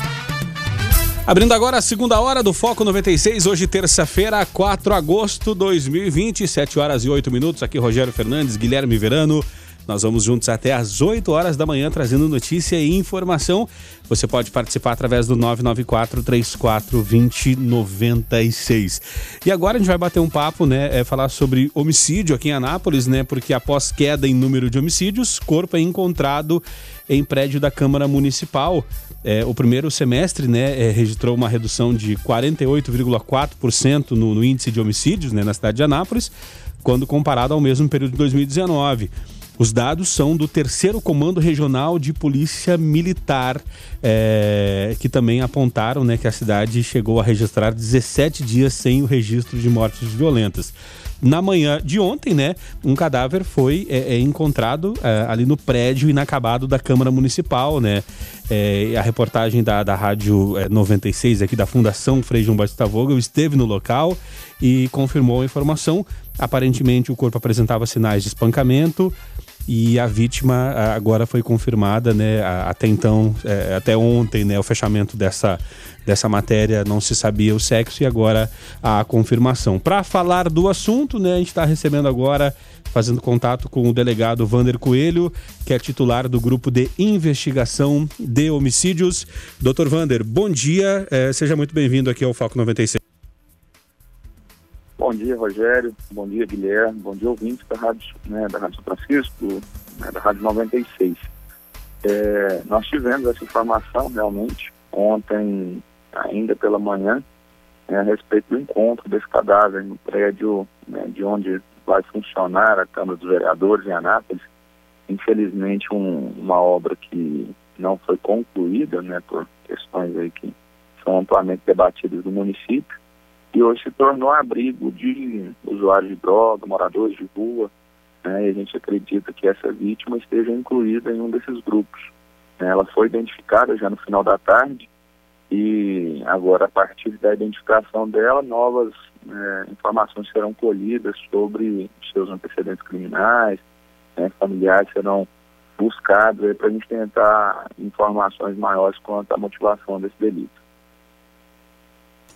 Abrindo agora a segunda hora do Foco 96, hoje terça-feira, 4 de agosto de 2020, 7 horas e 8 minutos. Aqui Rogério Fernandes, Guilherme Verano. Nós vamos juntos até às 8 horas da manhã trazendo notícia e informação. Você pode participar através do 994 34 2096. E agora a gente vai bater um papo, né? É, falar sobre homicídio aqui em Anápolis, né? Porque após queda em número de homicídios, corpo é encontrado em prédio da Câmara Municipal. É, o primeiro semestre né, é, registrou uma redução de 48,4% no, no índice de homicídios né, na cidade de Anápolis, quando comparado ao mesmo período de 2019. Os dados são do terceiro Comando Regional de Polícia Militar, é, que também apontaram né, que a cidade chegou a registrar 17 dias sem o registro de mortes violentas. Na manhã de ontem, né, um cadáver foi é, é, encontrado é, ali no prédio inacabado da Câmara Municipal, né? É, a reportagem da, da Rádio 96 é, aqui da Fundação Frei João Batista Vogel esteve no local e confirmou a informação. Aparentemente o corpo apresentava sinais de espancamento, e a vítima agora foi confirmada, né? Até então, é, até ontem, né? O fechamento dessa, dessa matéria não se sabia o sexo e agora a confirmação. Para falar do assunto, né? A gente está recebendo agora, fazendo contato com o delegado Vander Coelho, que é titular do grupo de investigação de homicídios. Doutor Vander, bom dia, é, seja muito bem-vindo aqui ao Foco 96. Bom dia, Rogério. Bom dia, Guilherme. Bom dia, ouvintes da Rádio, né, da Rádio Francisco, né, da Rádio 96. É, nós tivemos essa informação realmente ontem, ainda pela manhã, né, a respeito do encontro desse cadáver no prédio né, de onde vai funcionar a Câmara dos Vereadores em Anápolis. Infelizmente, um, uma obra que não foi concluída, né, por questões aí que são amplamente debatidas no município e hoje se tornou abrigo de usuários de droga, moradores de rua, né, e a gente acredita que essa vítima esteja incluída em um desses grupos. Né, ela foi identificada já no final da tarde e agora, a partir da identificação dela, novas né, informações serão colhidas sobre seus antecedentes criminais, né, familiares serão buscados para a gente tentar informações maiores quanto à motivação desse delito.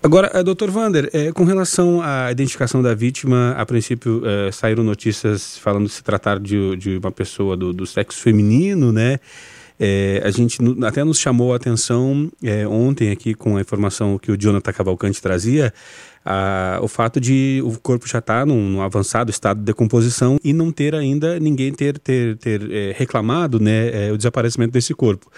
Agora, eh, doutor Vander, é, com relação à identificação da vítima, a princípio é, saíram notícias falando se tratar de, de uma pessoa do, do sexo feminino, né? É, a gente até nos chamou a atenção ontem aqui com a informação que o Jonathan Cavalcante trazia, a, o fato de o corpo já estar tá num, num, avançado estado de decomposição e não ter ainda ninguém ter, ter, ter é, reclamado né, o desaparecimento desse corpo.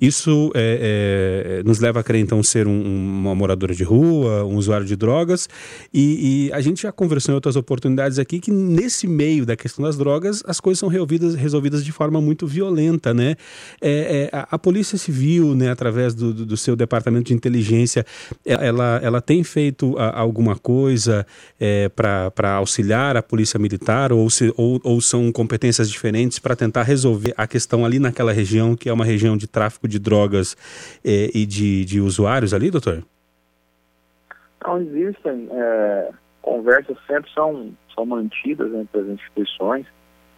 Isso é, é, nos leva a crer, então, ser um, uma moradora de rua, um usuário de drogas. E, e, a gente já conversou em outras oportunidades aqui que, nesse meio da questão das drogas, as coisas são resolvidas, resolvidas de forma muito violenta, né? É, é a, a, Polícia Civil, né, através do, do, seu departamento de inteligência, ela, ela tem feito a, alguma coisa é, para auxiliar a Polícia Militar ou, se, ou, ou são competências diferentes para tentar resolver a questão ali naquela região, que é uma região de tráfico de drogas é, e de, de usuários ali, doutor? Não existem. É, conversas sempre são, são mantidas entre as instituições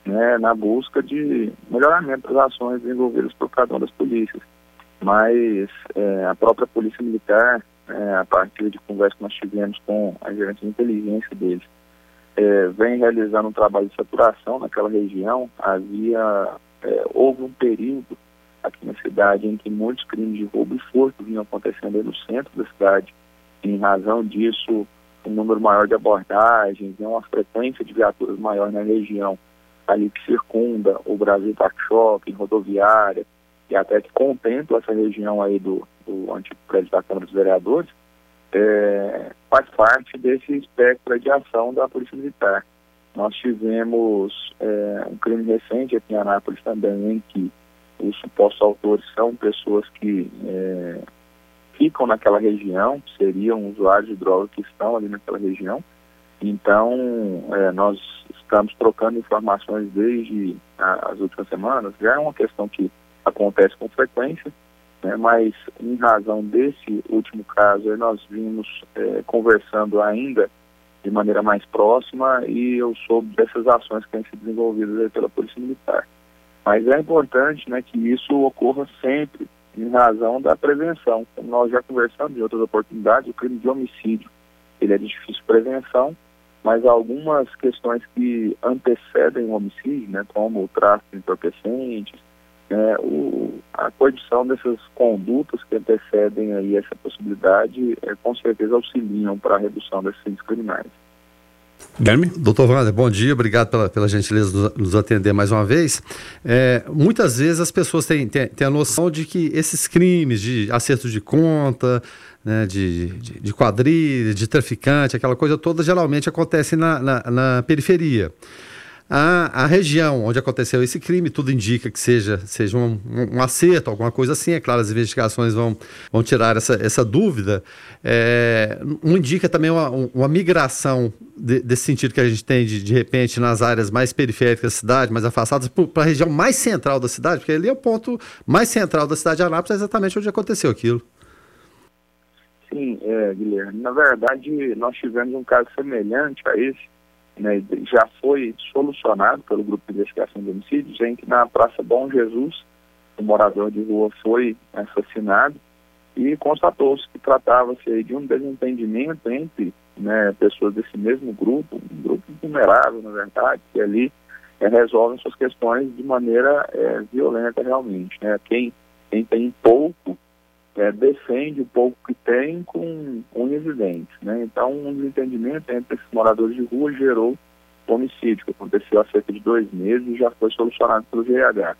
né, na busca de melhoramento das ações desenvolvidas por cada uma das polícias. Mas é, a própria Polícia Militar, é, a partir de conversa que nós tivemos com a gerente de inteligência deles, é, vem realizando um trabalho de saturação naquela região. Havia, é, houve um período aqui na cidade em que muitos crimes de roubo e furto vinham acontecendo no centro da cidade. Em razão disso, um número maior de abordagens, né, uma frequência de viaturas maior na região ali que circunda o Brasil Park Shopping, rodoviária, e até que contempla essa região aí do, do antigo prédio da Câmara dos Vereadores, é, faz parte desse espectro de ação da Polícia Militar. Nós tivemos é, um crime recente aqui em Anápolis também, em que os supostos autores são pessoas que é, ficam naquela região, seriam usuários de drogas que estão ali naquela região. Então, é, nós estamos trocando informações desde a, as últimas semanas. Já é uma questão que acontece com frequência, né, mas em razão desse último caso, nós vimos é, conversando ainda de maneira mais próxima e eu soube dessas ações que têm sido desenvolvidas pela Polícia Militar. Mas é importante né, que isso ocorra sempre em razão da prevenção. Como nós já conversamos em outras oportunidades, o crime de homicídio ele é de difícil prevenção, mas algumas questões que antecedem o homicídio, né, como o tráfico de entorpecentes, né, o, a condição dessas condutas que antecedem aí essa possibilidade, é, com certeza auxiliam para a redução desses índices criminais. Guilherme? Doutor Wander, bom dia, obrigado pela, pela gentileza de nos atender mais uma vez. É, muitas vezes as pessoas têm, têm, têm, a noção de que esses crimes de acerto de conta, né, de, de, de quadrilha, de traficante, aquela coisa toda, geralmente acontece na, na, na periferia. A, a, região onde aconteceu esse crime, tudo indica que seja, seja um, um, acerto, alguma coisa assim. É claro, as investigações vão, vão tirar essa, essa dúvida. É, um indica também uma, uma migração de, desse sentido que a gente tem de, de repente nas áreas mais periféricas da cidade, mais afastadas, para a região mais central da cidade, porque ali é o ponto mais central da cidade de Anápolis, é exatamente onde aconteceu aquilo. Sim, é, Guilherme. Na verdade, nós tivemos um caso semelhante a esse né, já foi solucionado pelo Grupo de Investigação de Homicídios, em que na Praça Bom Jesus, um morador de rua foi assassinado e constatou-se que tratava-se de um desentendimento entre né, pessoas desse mesmo grupo, um grupo vulnerável, na verdade, que ali é, resolvem suas questões de maneira é, violenta realmente. Né? Quem, quem tem pouco é, defende o pouco que tem com unhas e dentes. Né? Então, um desentendimento entre esses moradores de rua gerou homicídio, que aconteceu há cerca de dois meses e já foi solucionado pelo GH.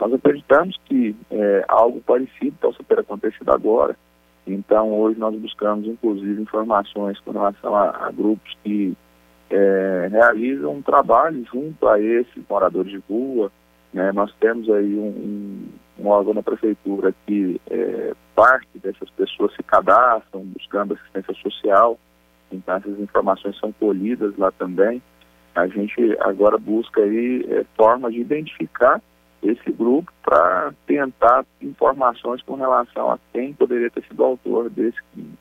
Nós acreditamos que é, algo parecido possa ter acontecido agora. Então, hoje nós buscamos, inclusive, informações com relação a, a grupos que é, realizam um trabalho junto a esses moradores de rua. Né? Nós temos aí um, um um órgão da prefeitura que é, parte dessas pessoas se cadastram buscando assistência social, então essas informações são colhidas lá também. A gente agora busca aí é, formas de identificar esse grupo para tentar informações com relação a quem poderia ter sido autor desse crime.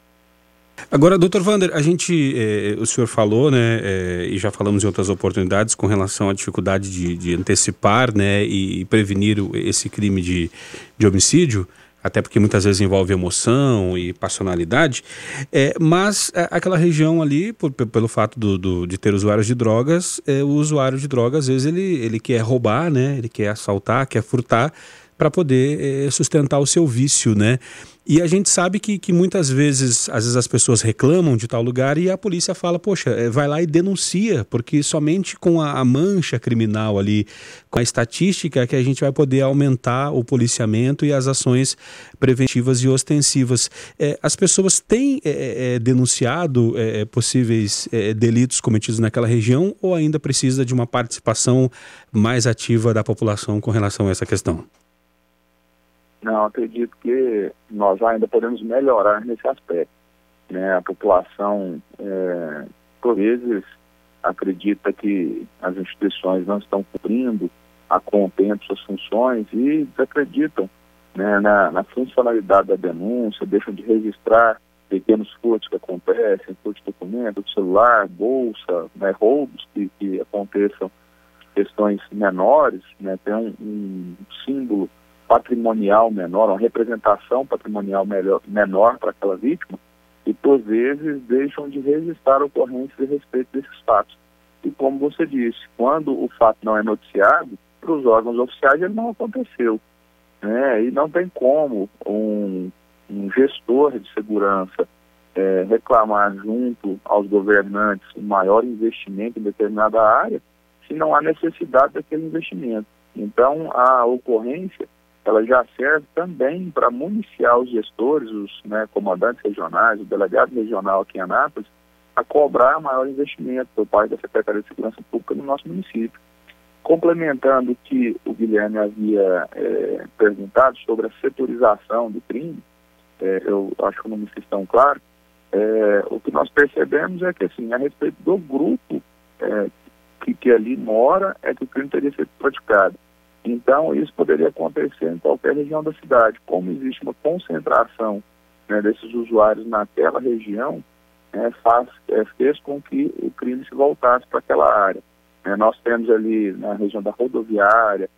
Agora, doutor Vander, a gente, eh, o senhor falou, né, eh, e já falamos em outras oportunidades com relação à dificuldade de, de antecipar, né, e, e prevenir esse crime de, de homicídio até porque muitas vezes envolve emoção e passionalidade, é, mas é, aquela região ali, por, pelo fato do, do, de ter usuários de drogas, é, o usuário de drogas, às vezes ele, ele quer roubar, né, ele quer assaltar, quer furtar, para poder é, sustentar o seu vício, né? E a gente sabe que, que muitas vezes, às vezes as pessoas reclamam de tal lugar e a polícia fala, poxa, é, vai lá e denuncia, porque somente com a, a mancha criminal ali, com a estatística, que a gente vai poder aumentar o policiamento e as ações preventivas e ostensivas. É, as pessoas têm é, é, denunciado é, possíveis delitos cometidos naquela região ou ainda precisa de uma participação mais ativa da população com relação a essa questão? Não, acredito que nós ainda podemos melhorar nesse aspecto. Né? A população, é, por vezes, acredita que as instituições não estão cumprindo a contento suas funções e desacreditam né, na, na, funcionalidade da denúncia, deixam de registrar pequenos furtos que acontecem, furtos de documento, celular, bolsa, né, roubos que, que aconteçam, questões menores, né, tem um, um símbolo patrimonial menor, uma representação patrimonial melhor, menor para aquela vítima, e por vezes deixam de registrar ocorrências a respeito desses fatos. E como você disse, quando o fato não é noticiado, para os órgãos oficiais ele não aconteceu. Né? E não tem como um, um gestor de segurança é, reclamar junto aos governantes um maior investimento em determinada área se não há necessidade daquele investimento. Então, a ocorrência ela já serve também para municiar os gestores, os né, comandantes regionais, o delegado regional aqui em Anápolis, a cobrar maior investimento por parte da Secretaria de Segurança Pública no nosso município. Complementando o que o Guilherme havia é, perguntado sobre a setorização do crime, é, eu acho que não me fiz tão claro, é, o que nós percebemos é que, assim, a respeito do grupo é, que, que ali mora, é que o crime teria sido praticado. Então, isso poderia acontecer em qualquer região da cidade. Como existe uma concentração né, desses usuários naquela região, é, faz, é, fez com que o crime se voltasse para aquela área. É, nós temos ali na região da rodoviária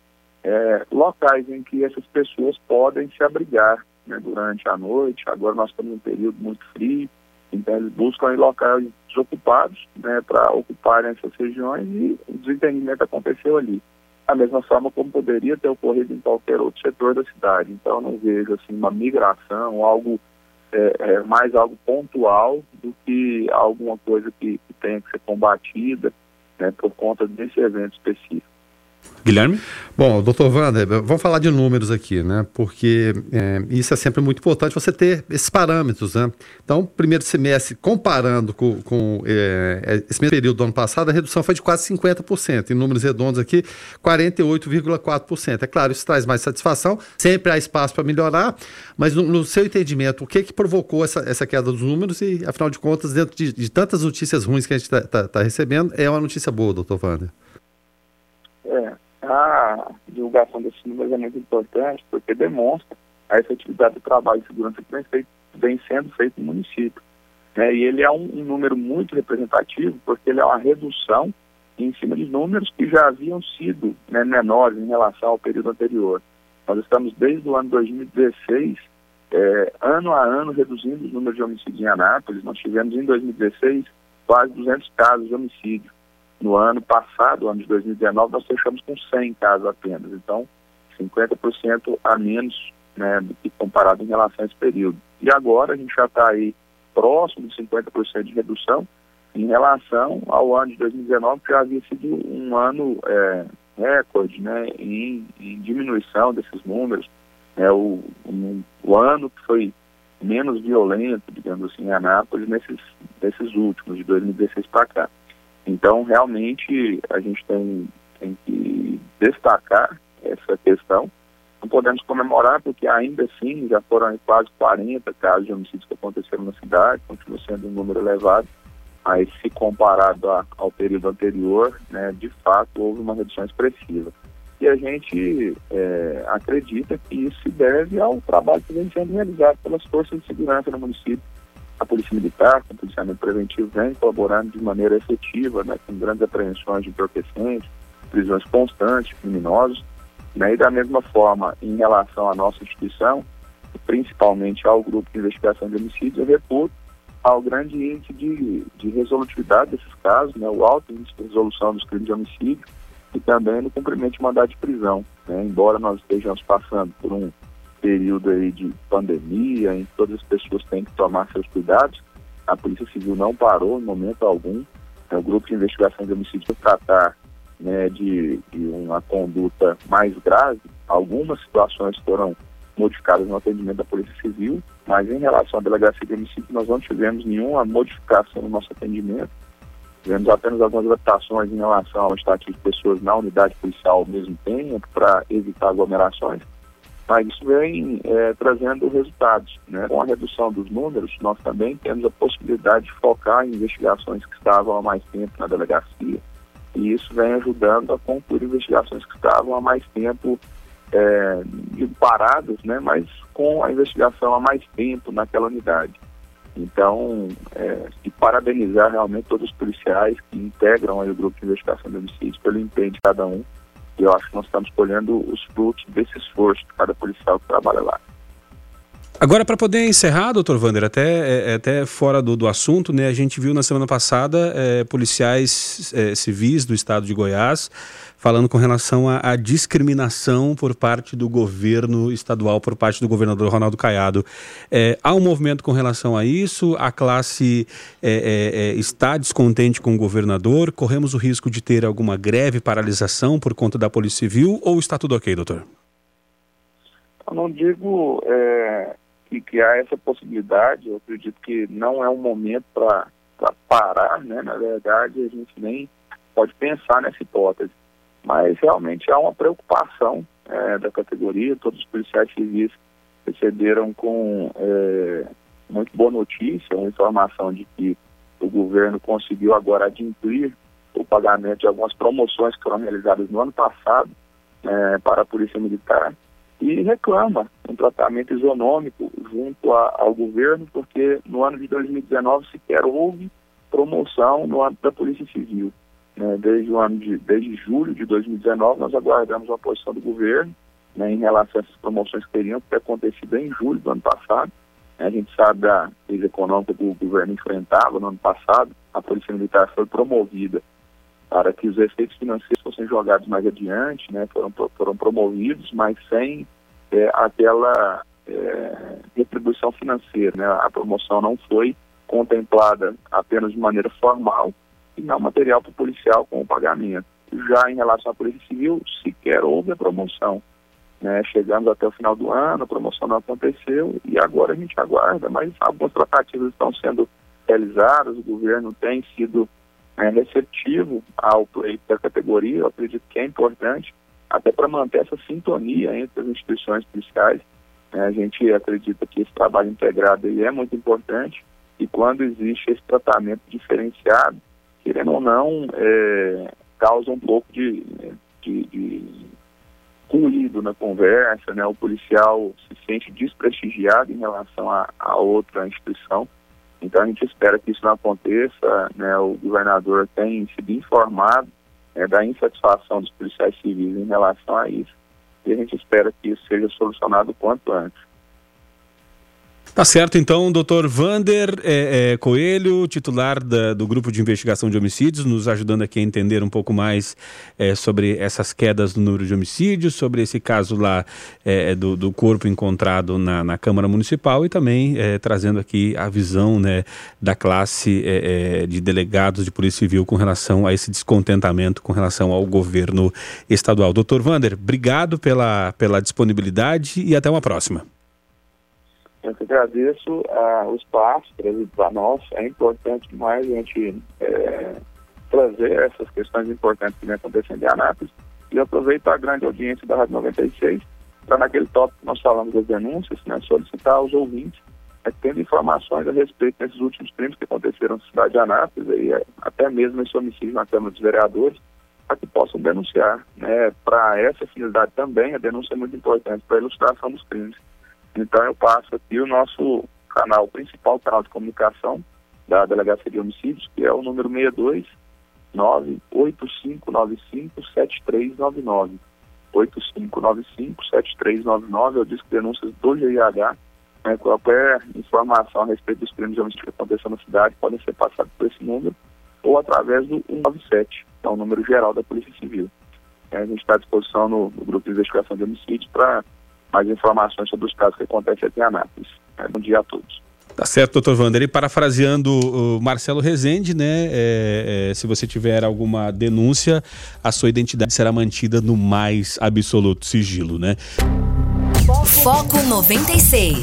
é, locais em que essas pessoas podem se abrigar né, durante a noite. Agora nós estamos num período muito frio, então eles buscam em locais desocupados né, para ocuparem essas regiões e o desentendimento aconteceu ali. Da mesma forma como poderia ter ocorrido em qualquer outro setor da cidade. Então não vejo assim uma migração, algo é, é, mais algo pontual do que alguma coisa que, que tenha que ser combatida né, por conta desse evento específico. Guilherme? Bom, doutor Wander, vamos falar de números aqui, né? Porque é, isso é sempre muito importante você ter esses parâmetros, né? Então, primeiro semestre, comparando com, com é, é esse mesmo período do ano passado, a redução foi de quase 50%. Em números redondos aqui, 48,4%. É claro, isso traz mais satisfação, sempre há espaço para melhorar, mas no, no, seu entendimento, o que que provocou essa, essa queda dos números e, afinal de contas, dentro de, de tantas notícias ruins que a gente está tá, tá recebendo, é uma notícia boa, doutor Wander? É, a divulgação desses números é muito importante porque demonstra a efetividade do trabalho de segurança que vem, feito, vem sendo feito no município. Né? E ele é um, um, número muito representativo porque ele é uma redução em cima de números que já haviam sido né, menores em relação ao período anterior. Nós estamos desde o ano 2016, é, ano a ano, reduzindo os números de homicídios em Anápolis. Nós tivemos em 2016 quase 200 casos de homicídio. No ano passado, ano de 2019, nós fechamos com 100 casos apenas. Então, 50% a menos né, do que comparado em relação a esse período. E agora a gente já está aí próximo de 50% de redução em relação ao ano de 2019, que já havia sido um ano é, recorde né, em, em, diminuição desses números. É o, um, o ano que foi menos violento, digamos assim, em Anápolis nesses, nesses últimos, de 2016 para cá. Então, realmente, a gente tem, tem que destacar essa questão. Não podemos comemorar porque ainda assim já foram quase 40 casos de homicídios que aconteceram na cidade, continua sendo um número elevado, mas se comparado a, ao período anterior, né, de fato houve uma redução expressiva. E a gente é, acredita que isso se deve ao trabalho que vem sendo realizado pelas forças de segurança no município, a Polícia Militar, com o policiamento preventivo, vem colaborando de maneira efetiva, né, com grandes apreensões de entorpecentes, prisões constantes, criminosos, né, e da mesma forma, em relação à nossa instituição, principalmente ao grupo de investigação de homicídios, eu reputo ao grande índice de, de resolutividade desses casos, né, o alto índice de resolução dos crimes de homicídio e também no cumprimento de mandado de prisão. Né, embora nós estejamos passando por um período aí de pandemia, em que todas as pessoas têm que tomar seus cuidados, a Polícia Civil não parou em momento algum. É, o grupo de investigação de homicídio tratar né, de, de, uma conduta mais grave. Algumas situações foram modificadas no atendimento da Polícia Civil, mas em relação à delegacia de homicídio, nós não tivemos nenhuma modificação no nosso atendimento. Tivemos apenas algumas adaptações em relação ao estatus de pessoas na unidade policial ao mesmo tempo, para evitar aglomerações mas isso vem é, trazendo resultados. Né? Com a redução dos números, nós também temos a possibilidade de focar em investigações que estavam há mais tempo na delegacia, e isso vem ajudando a concluir investigações que estavam há mais tempo é, paradas, né? mas com a investigação há mais tempo naquela unidade. Então, é, e parabenizar realmente todos os policiais que integram o grupo de investigação de homicídios pelo empenho de cada um e eu acho que nós estamos colhendo os frutos desse esforço de cada policial que trabalha lá. Agora, para poder encerrar, doutor Vander, até, é, é, até fora do, do assunto, né, a gente viu na semana passada é, policiais é, civis do estado de Goiás falando com relação à, discriminação por parte do governo estadual, por parte do governador Ronaldo Caiado. É, há um movimento com relação a isso? A classe é, está descontente com o governador? Corremos o risco de ter alguma greve, paralisação por conta da Polícia Civil ou está tudo ok, doutor? Eu não digo é, que, que há essa possibilidade, eu acredito que não é um momento para parar, né? Na verdade, a gente nem pode pensar nessa hipótese. Mas realmente há uma preocupação é, da categoria, todos os policiais civis receberam com é, muito boa notícia, uma informação de que o governo conseguiu agora adimplir o pagamento de algumas promoções que foram realizadas no ano passado é, para a Polícia Militar e reclama um tratamento isonômico junto a, ao governo, porque no ano de 2019 sequer houve promoção no âmbito da Polícia Civil. Né? Desde o ano de, desde julho de 2019 nós aguardamos a posição do governo né, em relação a essas promoções que teriam que acontecido em julho do ano passado. A gente sabe da crise econômica que o governo enfrentava no ano passado, a Polícia Militar foi promovida para que os efeitos financeiros fossem jogados mais adiante, né, foram, foram promovidos, mas sem é, aquela é, retribuição financeira. Né, a promoção não foi contemplada apenas de maneira formal e não material para o policial com o pagamento. Já em relação à Polícia Civil, sequer houve a promoção. Né, chegamos até o final do ano, a promoção não aconteceu e agora a gente aguarda, mas algumas tratativas estão sendo realizadas, o governo tem sido é, receptivo ao pleito da categoria, eu acredito que é importante, até para manter essa sintonia entre as instituições policiais. É, a gente acredita que esse trabalho integrado é muito importante e quando existe esse tratamento diferenciado, querendo ou não, é, causa um pouco de, de, de ruído na conversa, né? o policial se sente desprestigiado em relação a, a outra instituição. Então a gente espera que isso não aconteça, né? O governador tem sido informado né, da insatisfação dos policiais civis em relação a isso e a gente espera que isso seja solucionado o quanto antes. Tá certo, então, doutor Vander é, é, Coelho, titular da, do Grupo de Investigação de Homicídios, nos ajudando aqui a entender um pouco mais é, sobre essas quedas no número de homicídios, sobre esse caso lá é, do, do, corpo encontrado na, na, Câmara Municipal e também é, trazendo aqui a visão né, da classe é, de delegados de Polícia Civil com relação a esse descontentamento com relação ao governo estadual. Doutor Vander, obrigado pela, pela disponibilidade e até uma próxima. Eu que agradeço ah, o espaço trazido para nós. É importante mais a gente é, trazer essas questões importantes que vem acontecendo em Anápolis. E aproveito a grande audiência da Rádio 96 para, naquele tópico que nós falamos das denúncias, né, solicitar aos ouvintes é, tendo informações a respeito desses últimos crimes que aconteceram na cidade de Anápolis, e, é, até mesmo esse homicídio na Câmara dos Vereadores, para que possam denunciar. Né? Para essa finalidade também, a denúncia é muito importante para a ilustração dos crimes. Então eu passo aqui o nosso canal principal, canal de comunicação da Delegacia de Homicídios, que é o número 62 985957399. 8595-7399 é o disco de denúncias do GIH. Né, qualquer informação a respeito dos crimes de homicídio que acontecem na cidade podem ser passados por esse número ou através do 197, que é o número geral da Polícia Civil. A gente está à disposição no, no grupo de investigação de homicídio para mais informações sobre os casos que acontecem aqui em Anápolis. É, bom dia a todos. Tá certo, doutor Wander. E parafraseando o Marcelo Rezende, né? É, é, se você tiver alguma denúncia, a sua identidade será mantida no mais absoluto sigilo, né? Foco 96.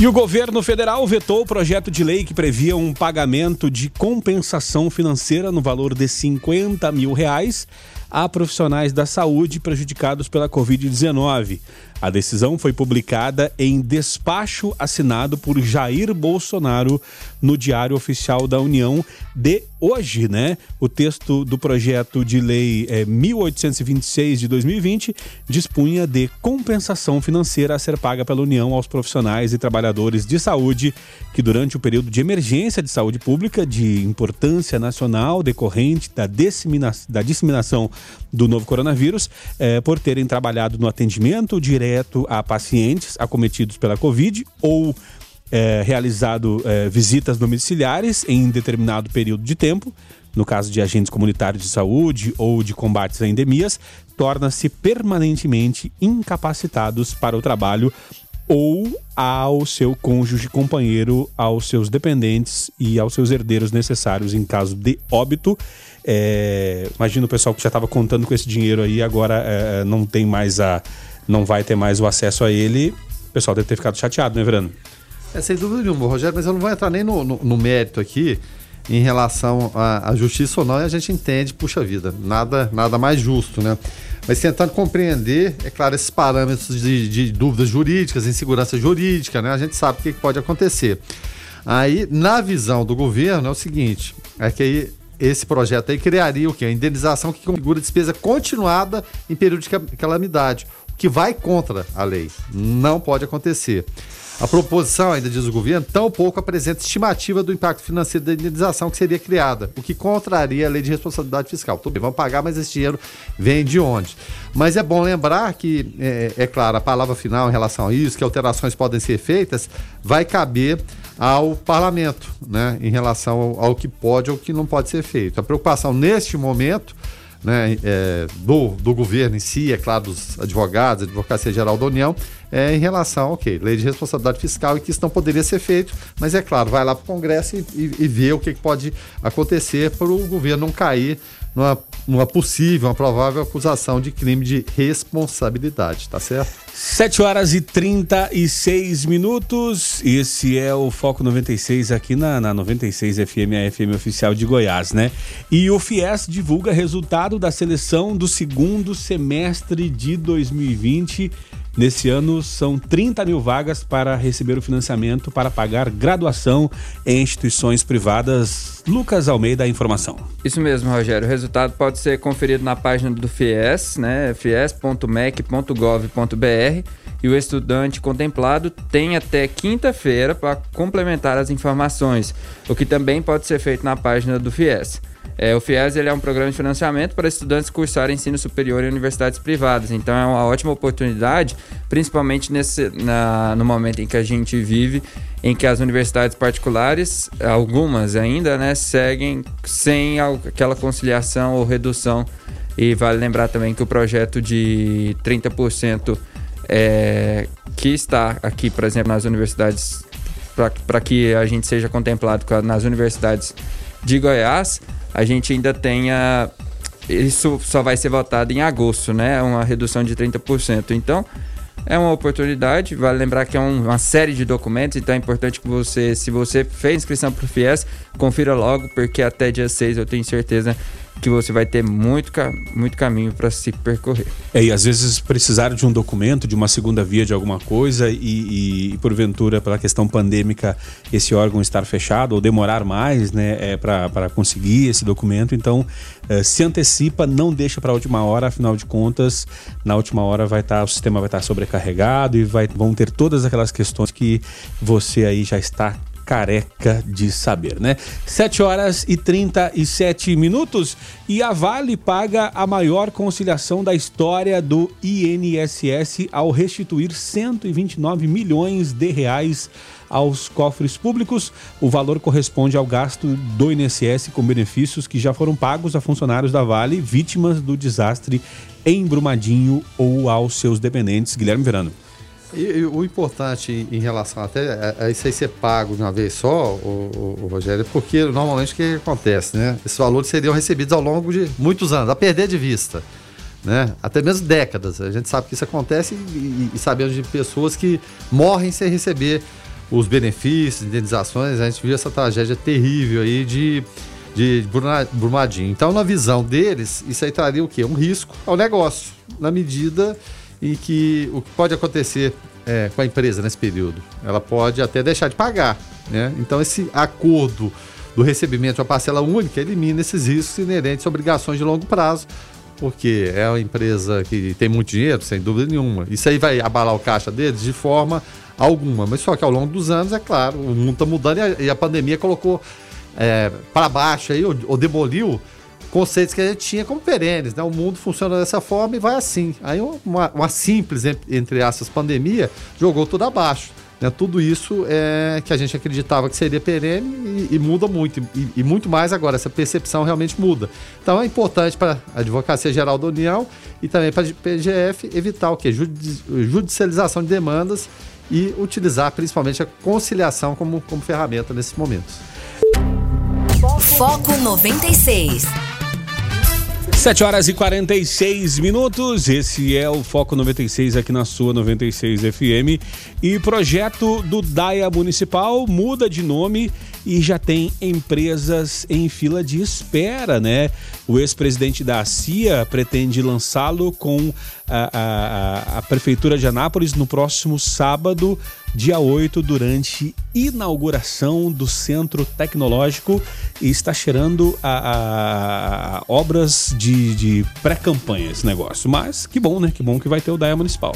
E o governo federal vetou o projeto de lei que previa um pagamento de compensação financeira no valor de 50 mil reais a profissionais da saúde prejudicados pela Covid-19. A decisão foi publicada em despacho assinado por Jair Bolsonaro no Diário Oficial da União de hoje, né? O texto do projeto de lei é, 1826 de 2020 dispunha de compensação financeira a ser paga pela União aos profissionais e trabalhadores de saúde que durante o período de emergência de saúde pública de importância nacional decorrente da, dissemina da disseminação do novo coronavírus, é, por terem trabalhado no atendimento direto a pacientes acometidos pela Covid ou é, realizado é, visitas domiciliares em determinado período de tempo, no caso de agentes comunitários de saúde ou de combates a endemias, torna-se permanentemente incapacitados para o trabalho ou ao seu cônjuge companheiro, aos seus dependentes e aos seus herdeiros necessários em caso de óbito. É, imagina o pessoal que já estava contando com esse dinheiro aí, agora é, não tem mais a, não vai ter mais o acesso a ele, o pessoal deve ter ficado chateado, né, Verano? É, sem dúvida nenhuma, Rogério, mas eu não vou entrar nem no, no, no mérito aqui em relação à, à, justiça ou não, e a gente entende, puxa vida, nada, nada mais justo, né? Mas tentando compreender, é claro, esses parâmetros de, de dúvidas jurídicas, insegurança jurídica, né? A gente sabe o que pode acontecer. Aí, na visão do governo, é o seguinte: é que aí esse projeto aí criaria o quê? A indenização que configura despesa continuada em período de calamidade, o que vai contra a lei. Não pode acontecer. A proposição, ainda diz o governo, tampouco apresenta estimativa do impacto financeiro da indenização que seria criada, o que contraria a lei de responsabilidade fiscal. Tudo bem, vamos pagar, mas esse dinheiro vem de onde? Mas é bom lembrar que, é, é claro, a palavra final em relação a isso, que alterações podem ser feitas, vai caber ao parlamento, né, em relação ao, ao que pode ou que não pode ser feito. A preocupação neste momento né, é, do, do governo em si, é claro, dos advogados, Advocacia Geral da União, é, em relação, ok, lei de responsabilidade fiscal e que isso não poderia ser feito, mas é claro, vai lá para o Congresso e, e, e vê o que, que pode acontecer para o governo não cair numa, numa possível, uma provável acusação de crime de responsabilidade, tá certo? 7 horas e 36 minutos. Esse é o Foco 96 aqui na, na 96 FM, a FM oficial de Goiás, né? E o FIES divulga resultado da seleção do segundo semestre de 2020 Nesse ano, são 30 mil vagas para receber o financiamento para pagar graduação em instituições privadas. Lucas Almeida, a informação. Isso mesmo, Rogério. O resultado pode ser conferido na página do FIES, né? fies.mec.gov.br e o estudante contemplado tem até quinta-feira para complementar as informações, o que também pode ser feito na página do FIES. É, o FIES ele é um programa de financiamento para estudantes cursarem ensino superior em universidades privadas. Então é uma ótima oportunidade, principalmente nesse, na, no momento em que a gente vive, em que as universidades particulares, algumas ainda, né, seguem sem aquela conciliação ou redução. E vale lembrar também que o projeto de 30% é, que está aqui, por exemplo, nas universidades, para que a gente seja contemplado nas universidades de Goiás, a gente ainda tenha. Isso só vai ser votado em agosto, né? Uma redução de 30%. Então, é uma oportunidade. Vale lembrar que é um, uma série de documentos, então é importante que você, se você fez inscrição para o FIES, confira logo, porque até dia 6 eu tenho certeza que você vai ter muito, muito caminho para se percorrer. É, e às vezes precisar de um documento, de uma segunda via de alguma coisa e, e, e porventura pela questão pandêmica esse órgão estar fechado ou demorar mais né, é, para conseguir esse documento, então é, se antecipa, não deixa para a última hora, afinal de contas, na última hora vai estar, tá, o sistema vai estar tá sobrecarregado e vai, vão ter todas aquelas questões que você aí já está careca de saber, né? 7 horas e 37 minutos e a Vale paga a maior conciliação da história do INSS ao restituir 129 milhões de reais aos cofres públicos. O valor corresponde ao gasto do INSS com benefícios que já foram pagos a funcionários da Vale vítimas do desastre em Brumadinho ou aos seus dependentes. Guilherme Verano. E, e, o importante em, relação até a, a, isso aí ser pago de uma vez só, o, o, o Rogério, é porque normalmente o que acontece, né? Esses valores seriam recebidos ao longo de muitos anos, a perder de vista. Né? Até mesmo décadas. A gente sabe que isso acontece e, e sabemos de pessoas que morrem sem receber os benefícios, indenizações. A gente viu essa tragédia terrível aí de, de Brumadinho. Então, na visão deles, isso aí traria o quê? Um risco ao negócio, na medida e que o que pode acontecer é, com a empresa nesse período? Ela pode até deixar de pagar. Né? Então, esse acordo do recebimento de uma parcela única elimina esses riscos inerentes a obrigações de longo prazo, porque é uma empresa que tem muito dinheiro, sem dúvida nenhuma. Isso aí vai abalar o caixa deles de forma alguma. Mas só que ao longo dos anos, é claro, o mundo está mudando e a, e a, pandemia colocou é, para baixo aí, ou, ou demoliu conceitos que a gente tinha como perenes, né? O mundo funciona dessa forma e vai assim. Aí uma, uma simples, entre aspas, pandemia jogou tudo abaixo. Né? Tudo isso é que a gente acreditava que seria perene e, e muda muito. E, e, muito mais agora, essa percepção realmente muda. Então é importante para a Advocacia Geral da União e também para a PGF evitar o quê? Judicialização de demandas e utilizar principalmente a conciliação como, como ferramenta nesses momentos. Foco 96. 7 horas e 46 minutos. Esse é o Foco 96 aqui na sua 96 FM. E projeto do DAIA Municipal muda de nome e já tem empresas em fila de espera, né? O ex-presidente da CIA pretende lançá-lo com a, a, a, Prefeitura de Anápolis no próximo sábado, dia 8, durante inauguração do Centro Tecnológico e está cheirando a, obras de, de pré-campanha esse negócio. Mas que bom, né? Que bom que vai ter o DAIA Municipal.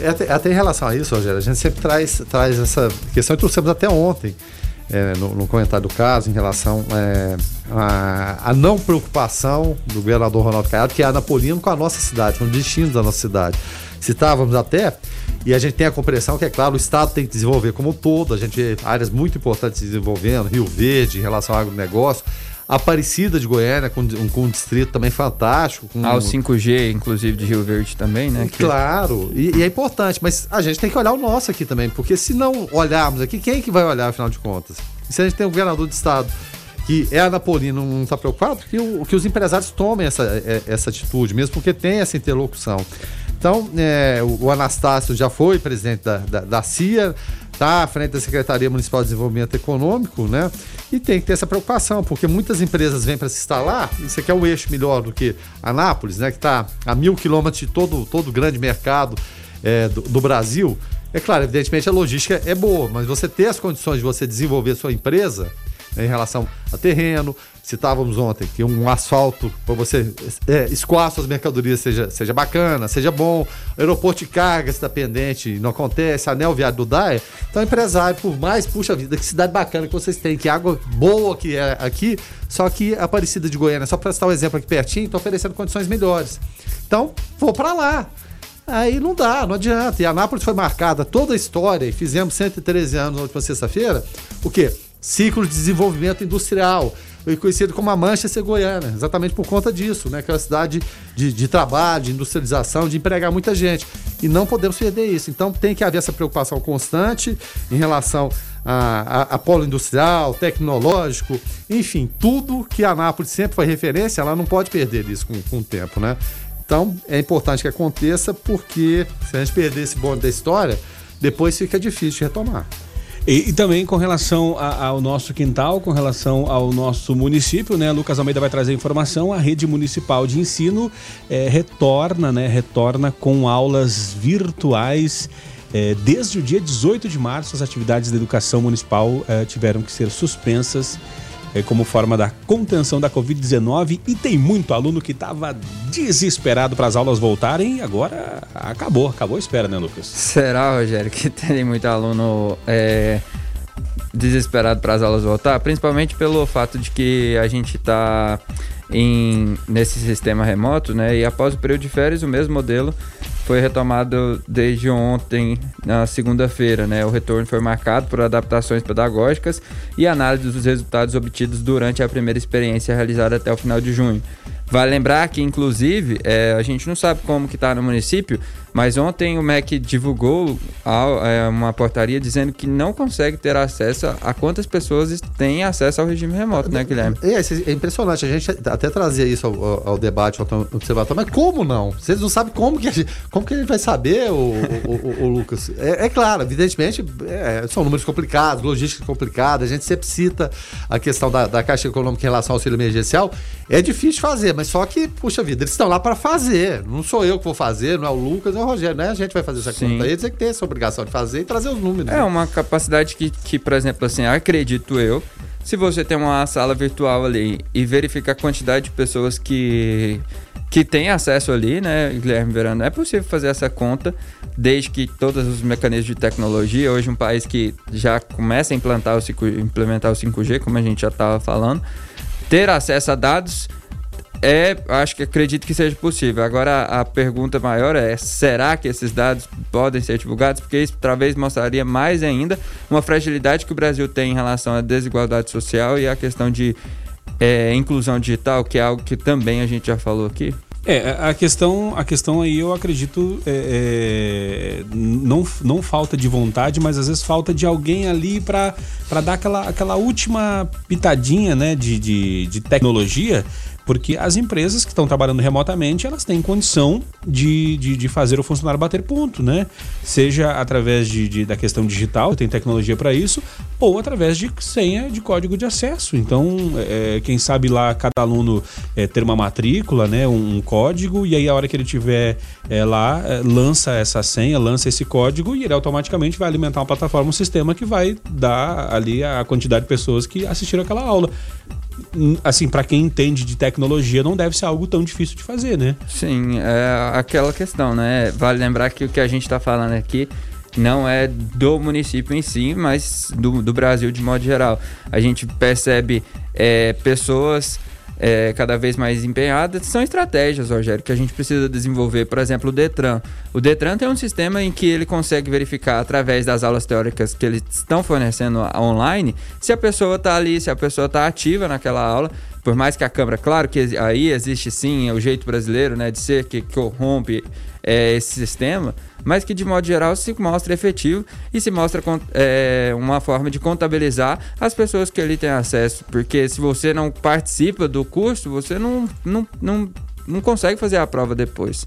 É, até, até, em relação a isso, Rogério, a gente sempre traz, traz essa questão, e trouxemos até ontem, é, no, no, comentário do caso, em relação é, a, a, não preocupação do governador Ronaldo Caiado, que é anapolino com a nossa cidade, com o destino da nossa cidade. Citávamos até, e a gente tem a compreensão que, é claro, o Estado tem que desenvolver como um todo, a gente vê áreas muito importantes se desenvolvendo, Rio Verde, em relação ao agronegócio, Aparecida de Goiânia, com, com um distrito também fantástico. Com... Ah, o 5G, inclusive, de Rio Verde também, né? Claro, e, e, é importante, mas a gente tem que olhar o nosso aqui também, porque se não olharmos aqui, quem é que vai olhar, afinal de contas? E se a gente tem um governador de estado que é anapolino, não está preocupado, que, o, que os empresários tomem essa, é, essa atitude, mesmo porque tem essa interlocução. Então, é, o, o Anastácio já foi presidente da, da, da CIA, está à frente da Secretaria Municipal de Desenvolvimento Econômico, né? E tem que ter essa preocupação, porque muitas empresas vêm para se instalar, isso aqui é o eixo melhor do que Anápolis, né? Que está a mil quilômetros de todo, todo grande mercado é, do, do Brasil. É claro, evidentemente a logística é boa, mas você ter as condições de você desenvolver sua empresa né, em relação a terreno, citávamos ontem, que um asfalto para você é, escoar suas mercadorias seja, seja bacana, seja bom, aeroporto de carga está pendente, não acontece, anel viário do DAE. Então, empresário, por mais, puxa vida, que cidade bacana que vocês têm, que água boa que é aqui, só que a Aparecida de Goiânia, só para citar um exemplo aqui pertinho, está oferecendo condições melhores. Então, vou para lá. Aí não dá, não adianta. E Anápolis foi marcada toda a história e fizemos 113 anos na última sexta-feira. O quê? Ciclo de desenvolvimento industrial conhecido como a Manchester Goiana, exatamente por conta disso, né? Que é uma cidade de, de trabalho, de industrialização, de empregar muita gente. E não podemos perder isso. Então tem que haver essa preocupação constante em relação a, a, a polo industrial, tecnológico, enfim, tudo que a Anápolis sempre foi referência, ela não pode perder isso com, com o tempo, né? Então é importante que aconteça, porque se a gente perder esse bonde da história, depois fica difícil de retomar. E, e, também com relação a, ao nosso quintal, com relação ao nosso município, né? Lucas Almeida vai trazer informação. A rede municipal de ensino é, retorna, né? Retorna com aulas virtuais. É, desde o dia 18 de março, as atividades da educação municipal é, tiveram que ser suspensas como forma da contenção da Covid-19 e tem muito aluno que estava desesperado para as aulas voltarem e agora acabou, acabou a espera, né, Lucas? Será, Rogério, que tem muito aluno é, desesperado para as aulas voltar? Principalmente pelo fato de que a gente está nesse sistema remoto, né? E após o período de férias, o mesmo modelo foi retomado desde ontem, na segunda-feira. Né? O retorno foi marcado por adaptações pedagógicas e análise dos resultados obtidos durante a primeira experiência realizada até o final de junho. Vale lembrar que, inclusive, é, a gente não sabe como que está no município, mas ontem o MEC divulgou é, uma portaria dizendo que não consegue ter acesso a quantas pessoas têm acesso ao regime remoto, né, Guilherme? É, é impressionante. A gente até trazia isso ao, ao debate, ao observatório, mas como não? Vocês não sabem como que a gente, como que a gente vai saber, o, o, o, o Lucas? É, é, claro, evidentemente, é, são números complicados, logística complicada, a gente sempre cita a questão da, da Caixa Econômica em relação ao auxílio emergencial. É difícil fazer, mas só que, puxa vida, eles estão lá para fazer. Não sou eu que vou fazer, não é o Lucas, não é o Rogério, né? A gente vai fazer essa Sim. conta. Eles é que tem essa obrigação de fazer e trazer os números. É né? uma capacidade que, que, por exemplo, assim, acredito eu, se você tem uma sala virtual ali e verifica a quantidade de pessoas que que tem acesso ali, né, Guilherme Verano, é possível fazer essa conta desde que todos os mecanismos de tecnologia, hoje um país que já começa a implantar o 5, implementar o 5G, como a gente já estava falando, ter acesso a dados é, acho que acredito que seja possível. Agora a pergunta maior é: será que esses dados podem ser divulgados? Porque isso talvez mostraria mais ainda uma fragilidade que o Brasil tem em relação à desigualdade social e à questão de é, inclusão digital, que é algo que também a gente já falou aqui. É, a questão, a questão aí eu acredito é, é, não, não falta de vontade, mas às vezes falta de alguém ali para dar aquela, aquela última pitadinha né, de, de, de tecnologia Porque as empresas que estão trabalhando remotamente, elas têm condição de, de, de fazer o funcionário bater ponto, né? Seja através de, de da questão digital, tem tecnologia para isso, ou através de senha de código de acesso. Então, é, quem sabe lá cada aluno é, ter uma matrícula, né, um, um, código, e aí a hora que ele tiver é, lá, é, lança essa senha, lança esse código e ele automaticamente vai alimentar uma plataforma, um sistema que vai dar ali a quantidade de pessoas que assistiram aquela aula assim, para quem entende de tecnologia, não deve ser algo tão difícil de fazer, né? Sim, é aquela questão, né? Vale lembrar que o que a gente está falando aqui não é do município em si, mas do, do Brasil de modo geral. A gente percebe é, pessoas é, cada vez mais empenhadas, são estratégias, Rogério, que a gente precisa desenvolver. Por exemplo, o Detran. O Detran tem um sistema em que ele consegue verificar, através das aulas teóricas que eles estão fornecendo online, se a pessoa está ali, se a pessoa está ativa naquela aula. Por mais que a Câmara, claro que aí existe sim o jeito brasileiro né, de ser que corrompe é, esse sistema, mas que de modo geral se mostra efetivo e se mostra é, uma forma de contabilizar as pessoas que ali têm acesso. Porque se você não participa do curso, você não, não, não, não consegue fazer a prova depois.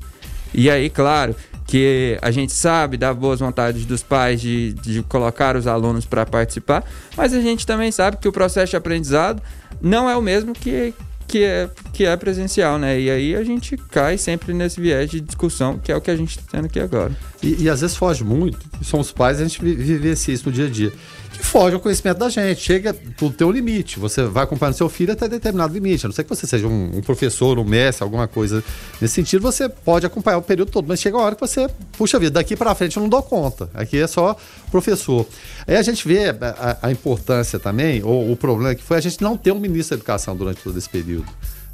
E aí, claro, que a gente sabe da boas vontades dos pais de, de colocar os alunos para participar, mas a gente também sabe que o processo de aprendizado não é o mesmo que, que é, que é presencial, né? E aí a gente cai sempre nesse viés de discussão, que é o que a gente está tendo aqui agora. E, e, às vezes foge muito, somos pais, a gente vive isso no dia a dia que foge ao conhecimento da gente. Chega, tudo tem um limite. Você vai acompanhando seu filho até determinado limite. A não ser que você seja um, um, professor, um mestre, alguma coisa nesse sentido, você pode acompanhar o período todo. Mas chega uma hora que você, puxa vida, daqui para frente eu não dou conta. Aqui é só professor. Aí a gente vê a, a importância também, ou o problema que foi a gente não ter um ministro da educação durante todo esse período.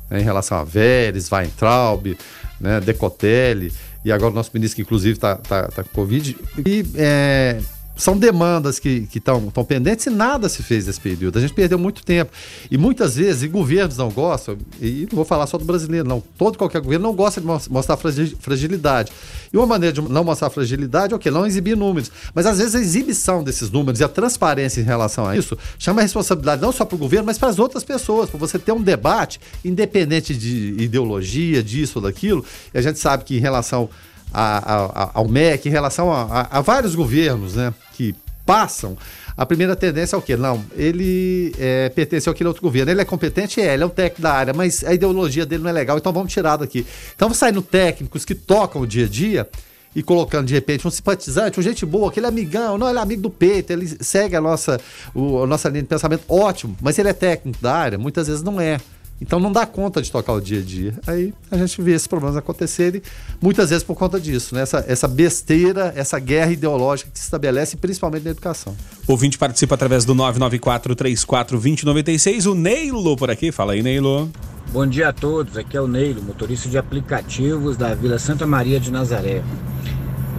Né, em relação a Vélez, Weintraub, né, Decotelli, e agora o nosso ministro, que inclusive está tá, tá com Covid. E é, são demandas que estão pendentes e nada se fez nesse período. A gente perdeu muito tempo. E muitas vezes, e governos não gostam, e não vou falar só do brasileiro, não. Todo qualquer governo não gosta de mostrar fragilidade. E uma maneira de não mostrar fragilidade é o? Não exibir números. Mas às vezes a exibição desses números e a transparência em relação a isso chama a responsabilidade não só para o governo, mas para as outras pessoas, para você ter um debate independente de ideologia, disso ou daquilo. E a gente sabe que em relação a, a, ao MEC, em relação a, a, vários governos né, que passam, a primeira tendência é o quê? Não, ele é, pertence àquele outro governo. Ele é competente? É, ele é o técnico da área, mas a ideologia dele não é legal, então vamos tirar daqui. Então vamos saindo técnicos que tocam o dia a dia e colocando de repente um simpatizante, um gente boa, aquele amigão, não, ele é amigo do peito, ele segue a nossa, o, a nossa linha de pensamento, ótimo, mas ele é técnico da área? Muitas vezes não é. Então não dá conta de tocar o dia a dia. Aí a gente vê esses problemas acontecerem, muitas vezes por conta disso, né? essa, essa besteira, essa guerra ideológica que se estabelece principalmente na educação. O ouvinte participa através do 994-34-2096. O Neilo por aqui. Fala aí, Neilo. Bom dia a todos. Aqui é o Neilo, motorista de aplicativos da Vila Santa Maria de Nazaré.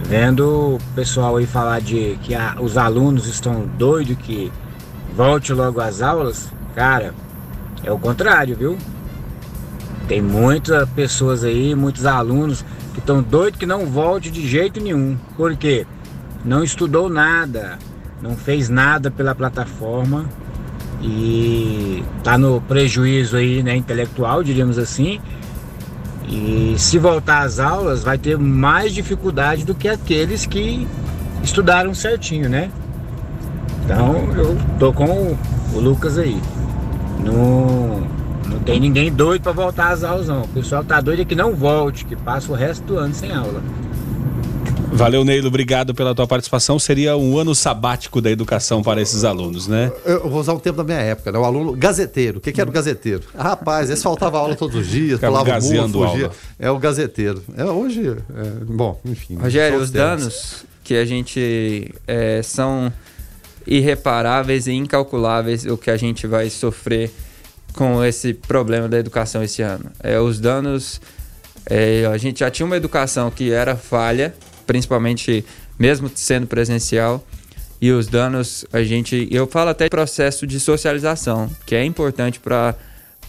Vendo o pessoal aí falar de que a, os alunos estão doidos que volte logo às aulas, cara, é o contrário, viu? Tem muitas pessoas aí, muitos alunos que estão doidos que não volte de jeito nenhum. Por quê? Não estudou nada, não fez nada pela plataforma e tá no prejuízo aí, né, intelectual, diríamos assim. E se voltar às aulas, vai ter mais dificuldade do que aqueles que estudaram certinho, né? Então, eu tô com o Lucas aí. Não, não tem ninguém doido para voltar às aulas, não. O pessoal tá doido é que não volte, que passa o resto do ano sem aula. Valeu, Neilo, obrigado pela tua participação. Seria um ano sabático da educação para esses alunos, né? Eu vou usar um tempo da minha época, né? O aluno gazeteiro. O que, que era o gazeteiro? Rapaz, esse faltava aula todos os dias, Ficava pulava o muro, fugia. É o gazeteiro. É, hoje, é, bom, enfim. Rogério, os danos que a gente é, são irreparáveis e incalculáveis o que a gente vai sofrer com esse problema da educação esse ano. É, os danos. É, a gente já tinha uma educação que era falha, principalmente mesmo sendo presencial, e os danos a gente. Eu falo até processo de socialização, que é importante para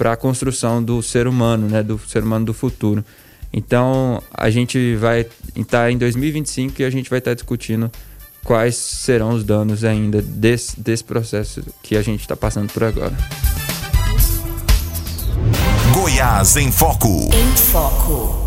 a construção do ser humano, né, do ser humano do futuro. Então a gente vai estar tá em 2025 e a gente vai estar tá discutindo quais serão os danos ainda desse, desse processo que a gente está passando por agora. Goiás em Foco. Em Foco.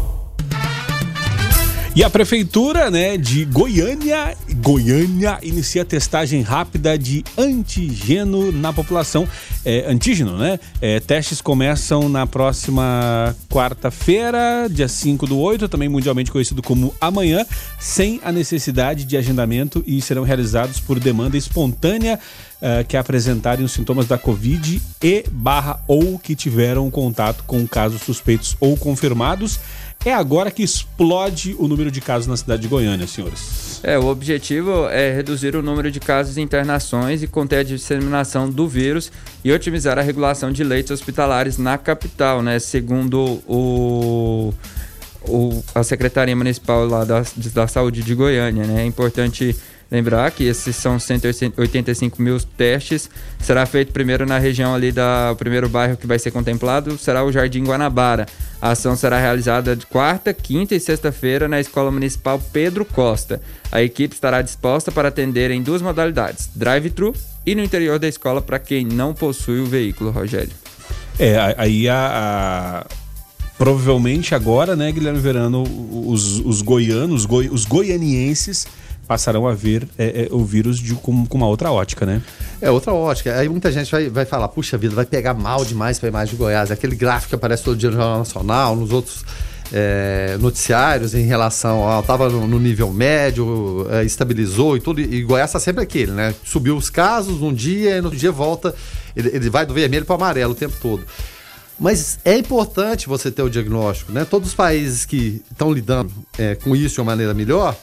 E a prefeitura, né, de Goiânia, Goiânia inicia testagem rápida de antígeno na população, é, antígeno, né? É, testes começam na próxima quarta-feira, dia 5 do 8, também mundialmente conhecido como amanhã, sem a necessidade de agendamento e serão realizados por demanda espontânea uh, que apresentarem os sintomas da Covid e barra ou que tiveram contato com casos suspeitos ou confirmados. É agora que explode o número de casos na cidade de Goiânia, senhores. É, o objetivo é reduzir o número de casos e internações e conter a disseminação do vírus e otimizar a regulação de leitos hospitalares na capital, né? Segundo o, o a Secretaria Municipal lá da, da Saúde de Goiânia, né? É importante Lembrar que esses são 185 mil testes. Será feito primeiro na região ali da. O primeiro bairro que vai ser contemplado será o Jardim Guanabara. A ação será realizada de quarta, quinta e sexta-feira na Escola Municipal Pedro Costa. A equipe estará disposta para atender em duas modalidades: drive-thru e no interior da escola para quem não possui o veículo, Rogério. É, aí a, a provavelmente agora, né, Guilherme Verano, os, os goianos, goi, os goianienses passarão a ver é, é, o vírus de, com, com, uma outra ótica, né? É, outra ótica. Aí muita gente vai, vai falar, puxa vida, vai pegar mal demais para a imagem de Goiás. Aquele gráfico que aparece todo dia no Jornal Nacional, nos outros é, noticiários em relação ao. Estava no, no, nível médio, é, estabilizou e tudo. E Goiás está sempre aquele, né? Subiu os casos um dia e no dia volta. Ele, ele vai do vermelho para amarelo o tempo todo. Mas é importante você ter o diagnóstico, né? Todos os países que estão lidando é, com isso de uma maneira melhor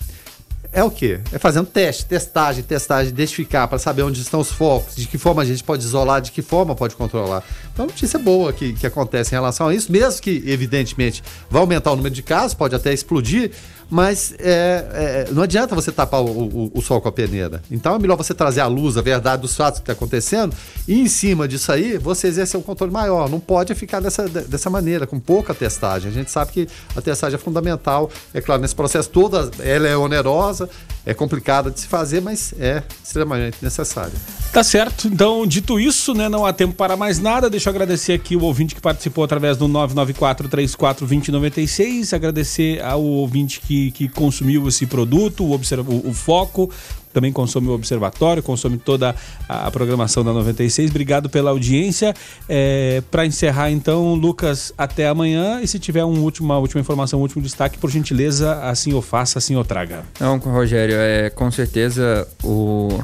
é o quê? É fazendo teste, testagem, testagem, identificar para saber onde estão os focos, de que forma a gente pode isolar, de que forma pode controlar. Então, notícia boa que, que acontece em relação a isso, mesmo que, evidentemente, vai aumentar o número de casos, pode até explodir, mas é, é, não adianta você tapar o, o, o, sol com a peneira. Então é melhor você trazer à luz a verdade dos fatos que está acontecendo e em cima disso aí você exercer um controle maior. Não pode ficar dessa, dessa maneira, com pouca testagem. A gente sabe que a testagem é fundamental. É claro, nesse processo toda ela é onerosa, é complicada de se fazer, mas é extremamente necessária. Tá certo. Então, dito isso, né, não há tempo para mais nada. Deixa eu agradecer aqui o ouvinte que participou através do 994 34 2096, agradecer ao ouvinte que que, que consumiu esse produto, o, observa, o, o foco, também consome o Observatório, consome toda a, programação da 96. Obrigado pela audiência. É, Para encerrar, então, Lucas, até amanhã. E se tiver um uma última informação, um último destaque, por gentileza, assim o faça, assim o traga. Não, Rogério, é, com certeza o.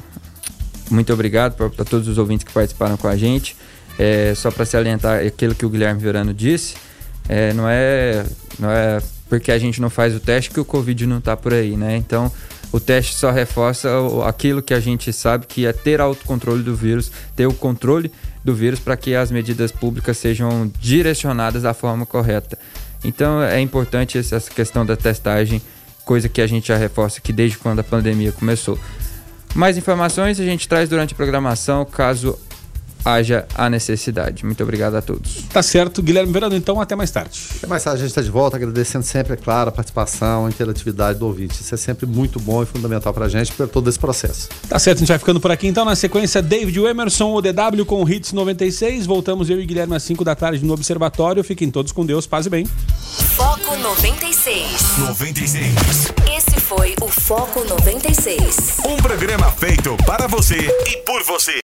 Muito obrigado para todos os ouvintes que participaram com a gente. É, só para se alientar aquilo que o Guilherme Verano disse, é, não é não é porque a gente não faz o teste que o Covid não está por aí, né? Então, o teste só reforça aquilo que a gente sabe que é ter autocontrole do vírus, ter o controle do vírus para que as medidas públicas sejam direcionadas da forma correta. Então, é importante essa questão da testagem, coisa que a gente já reforça que desde quando a pandemia começou. Mais informações a gente traz durante a programação, caso haja a necessidade. Muito obrigado a todos. Tá certo, Guilherme Verano, então até mais tarde. Até mais tarde, a gente está de volta, agradecendo sempre, é claro, a participação, a interatividade do ouvinte. Isso é sempre muito bom e fundamental para a gente, por todo esse processo. Tá certo, a gente vai ficando por aqui então. Na sequência, David Emerson, o DW com o Hits 96. Voltamos eu e Guilherme às 5 da tarde no Observatório. Fiquem todos com Deus, paz e bem. Foco 96. 96. Esse foi o Foco 96. Um programa feito para você e por você.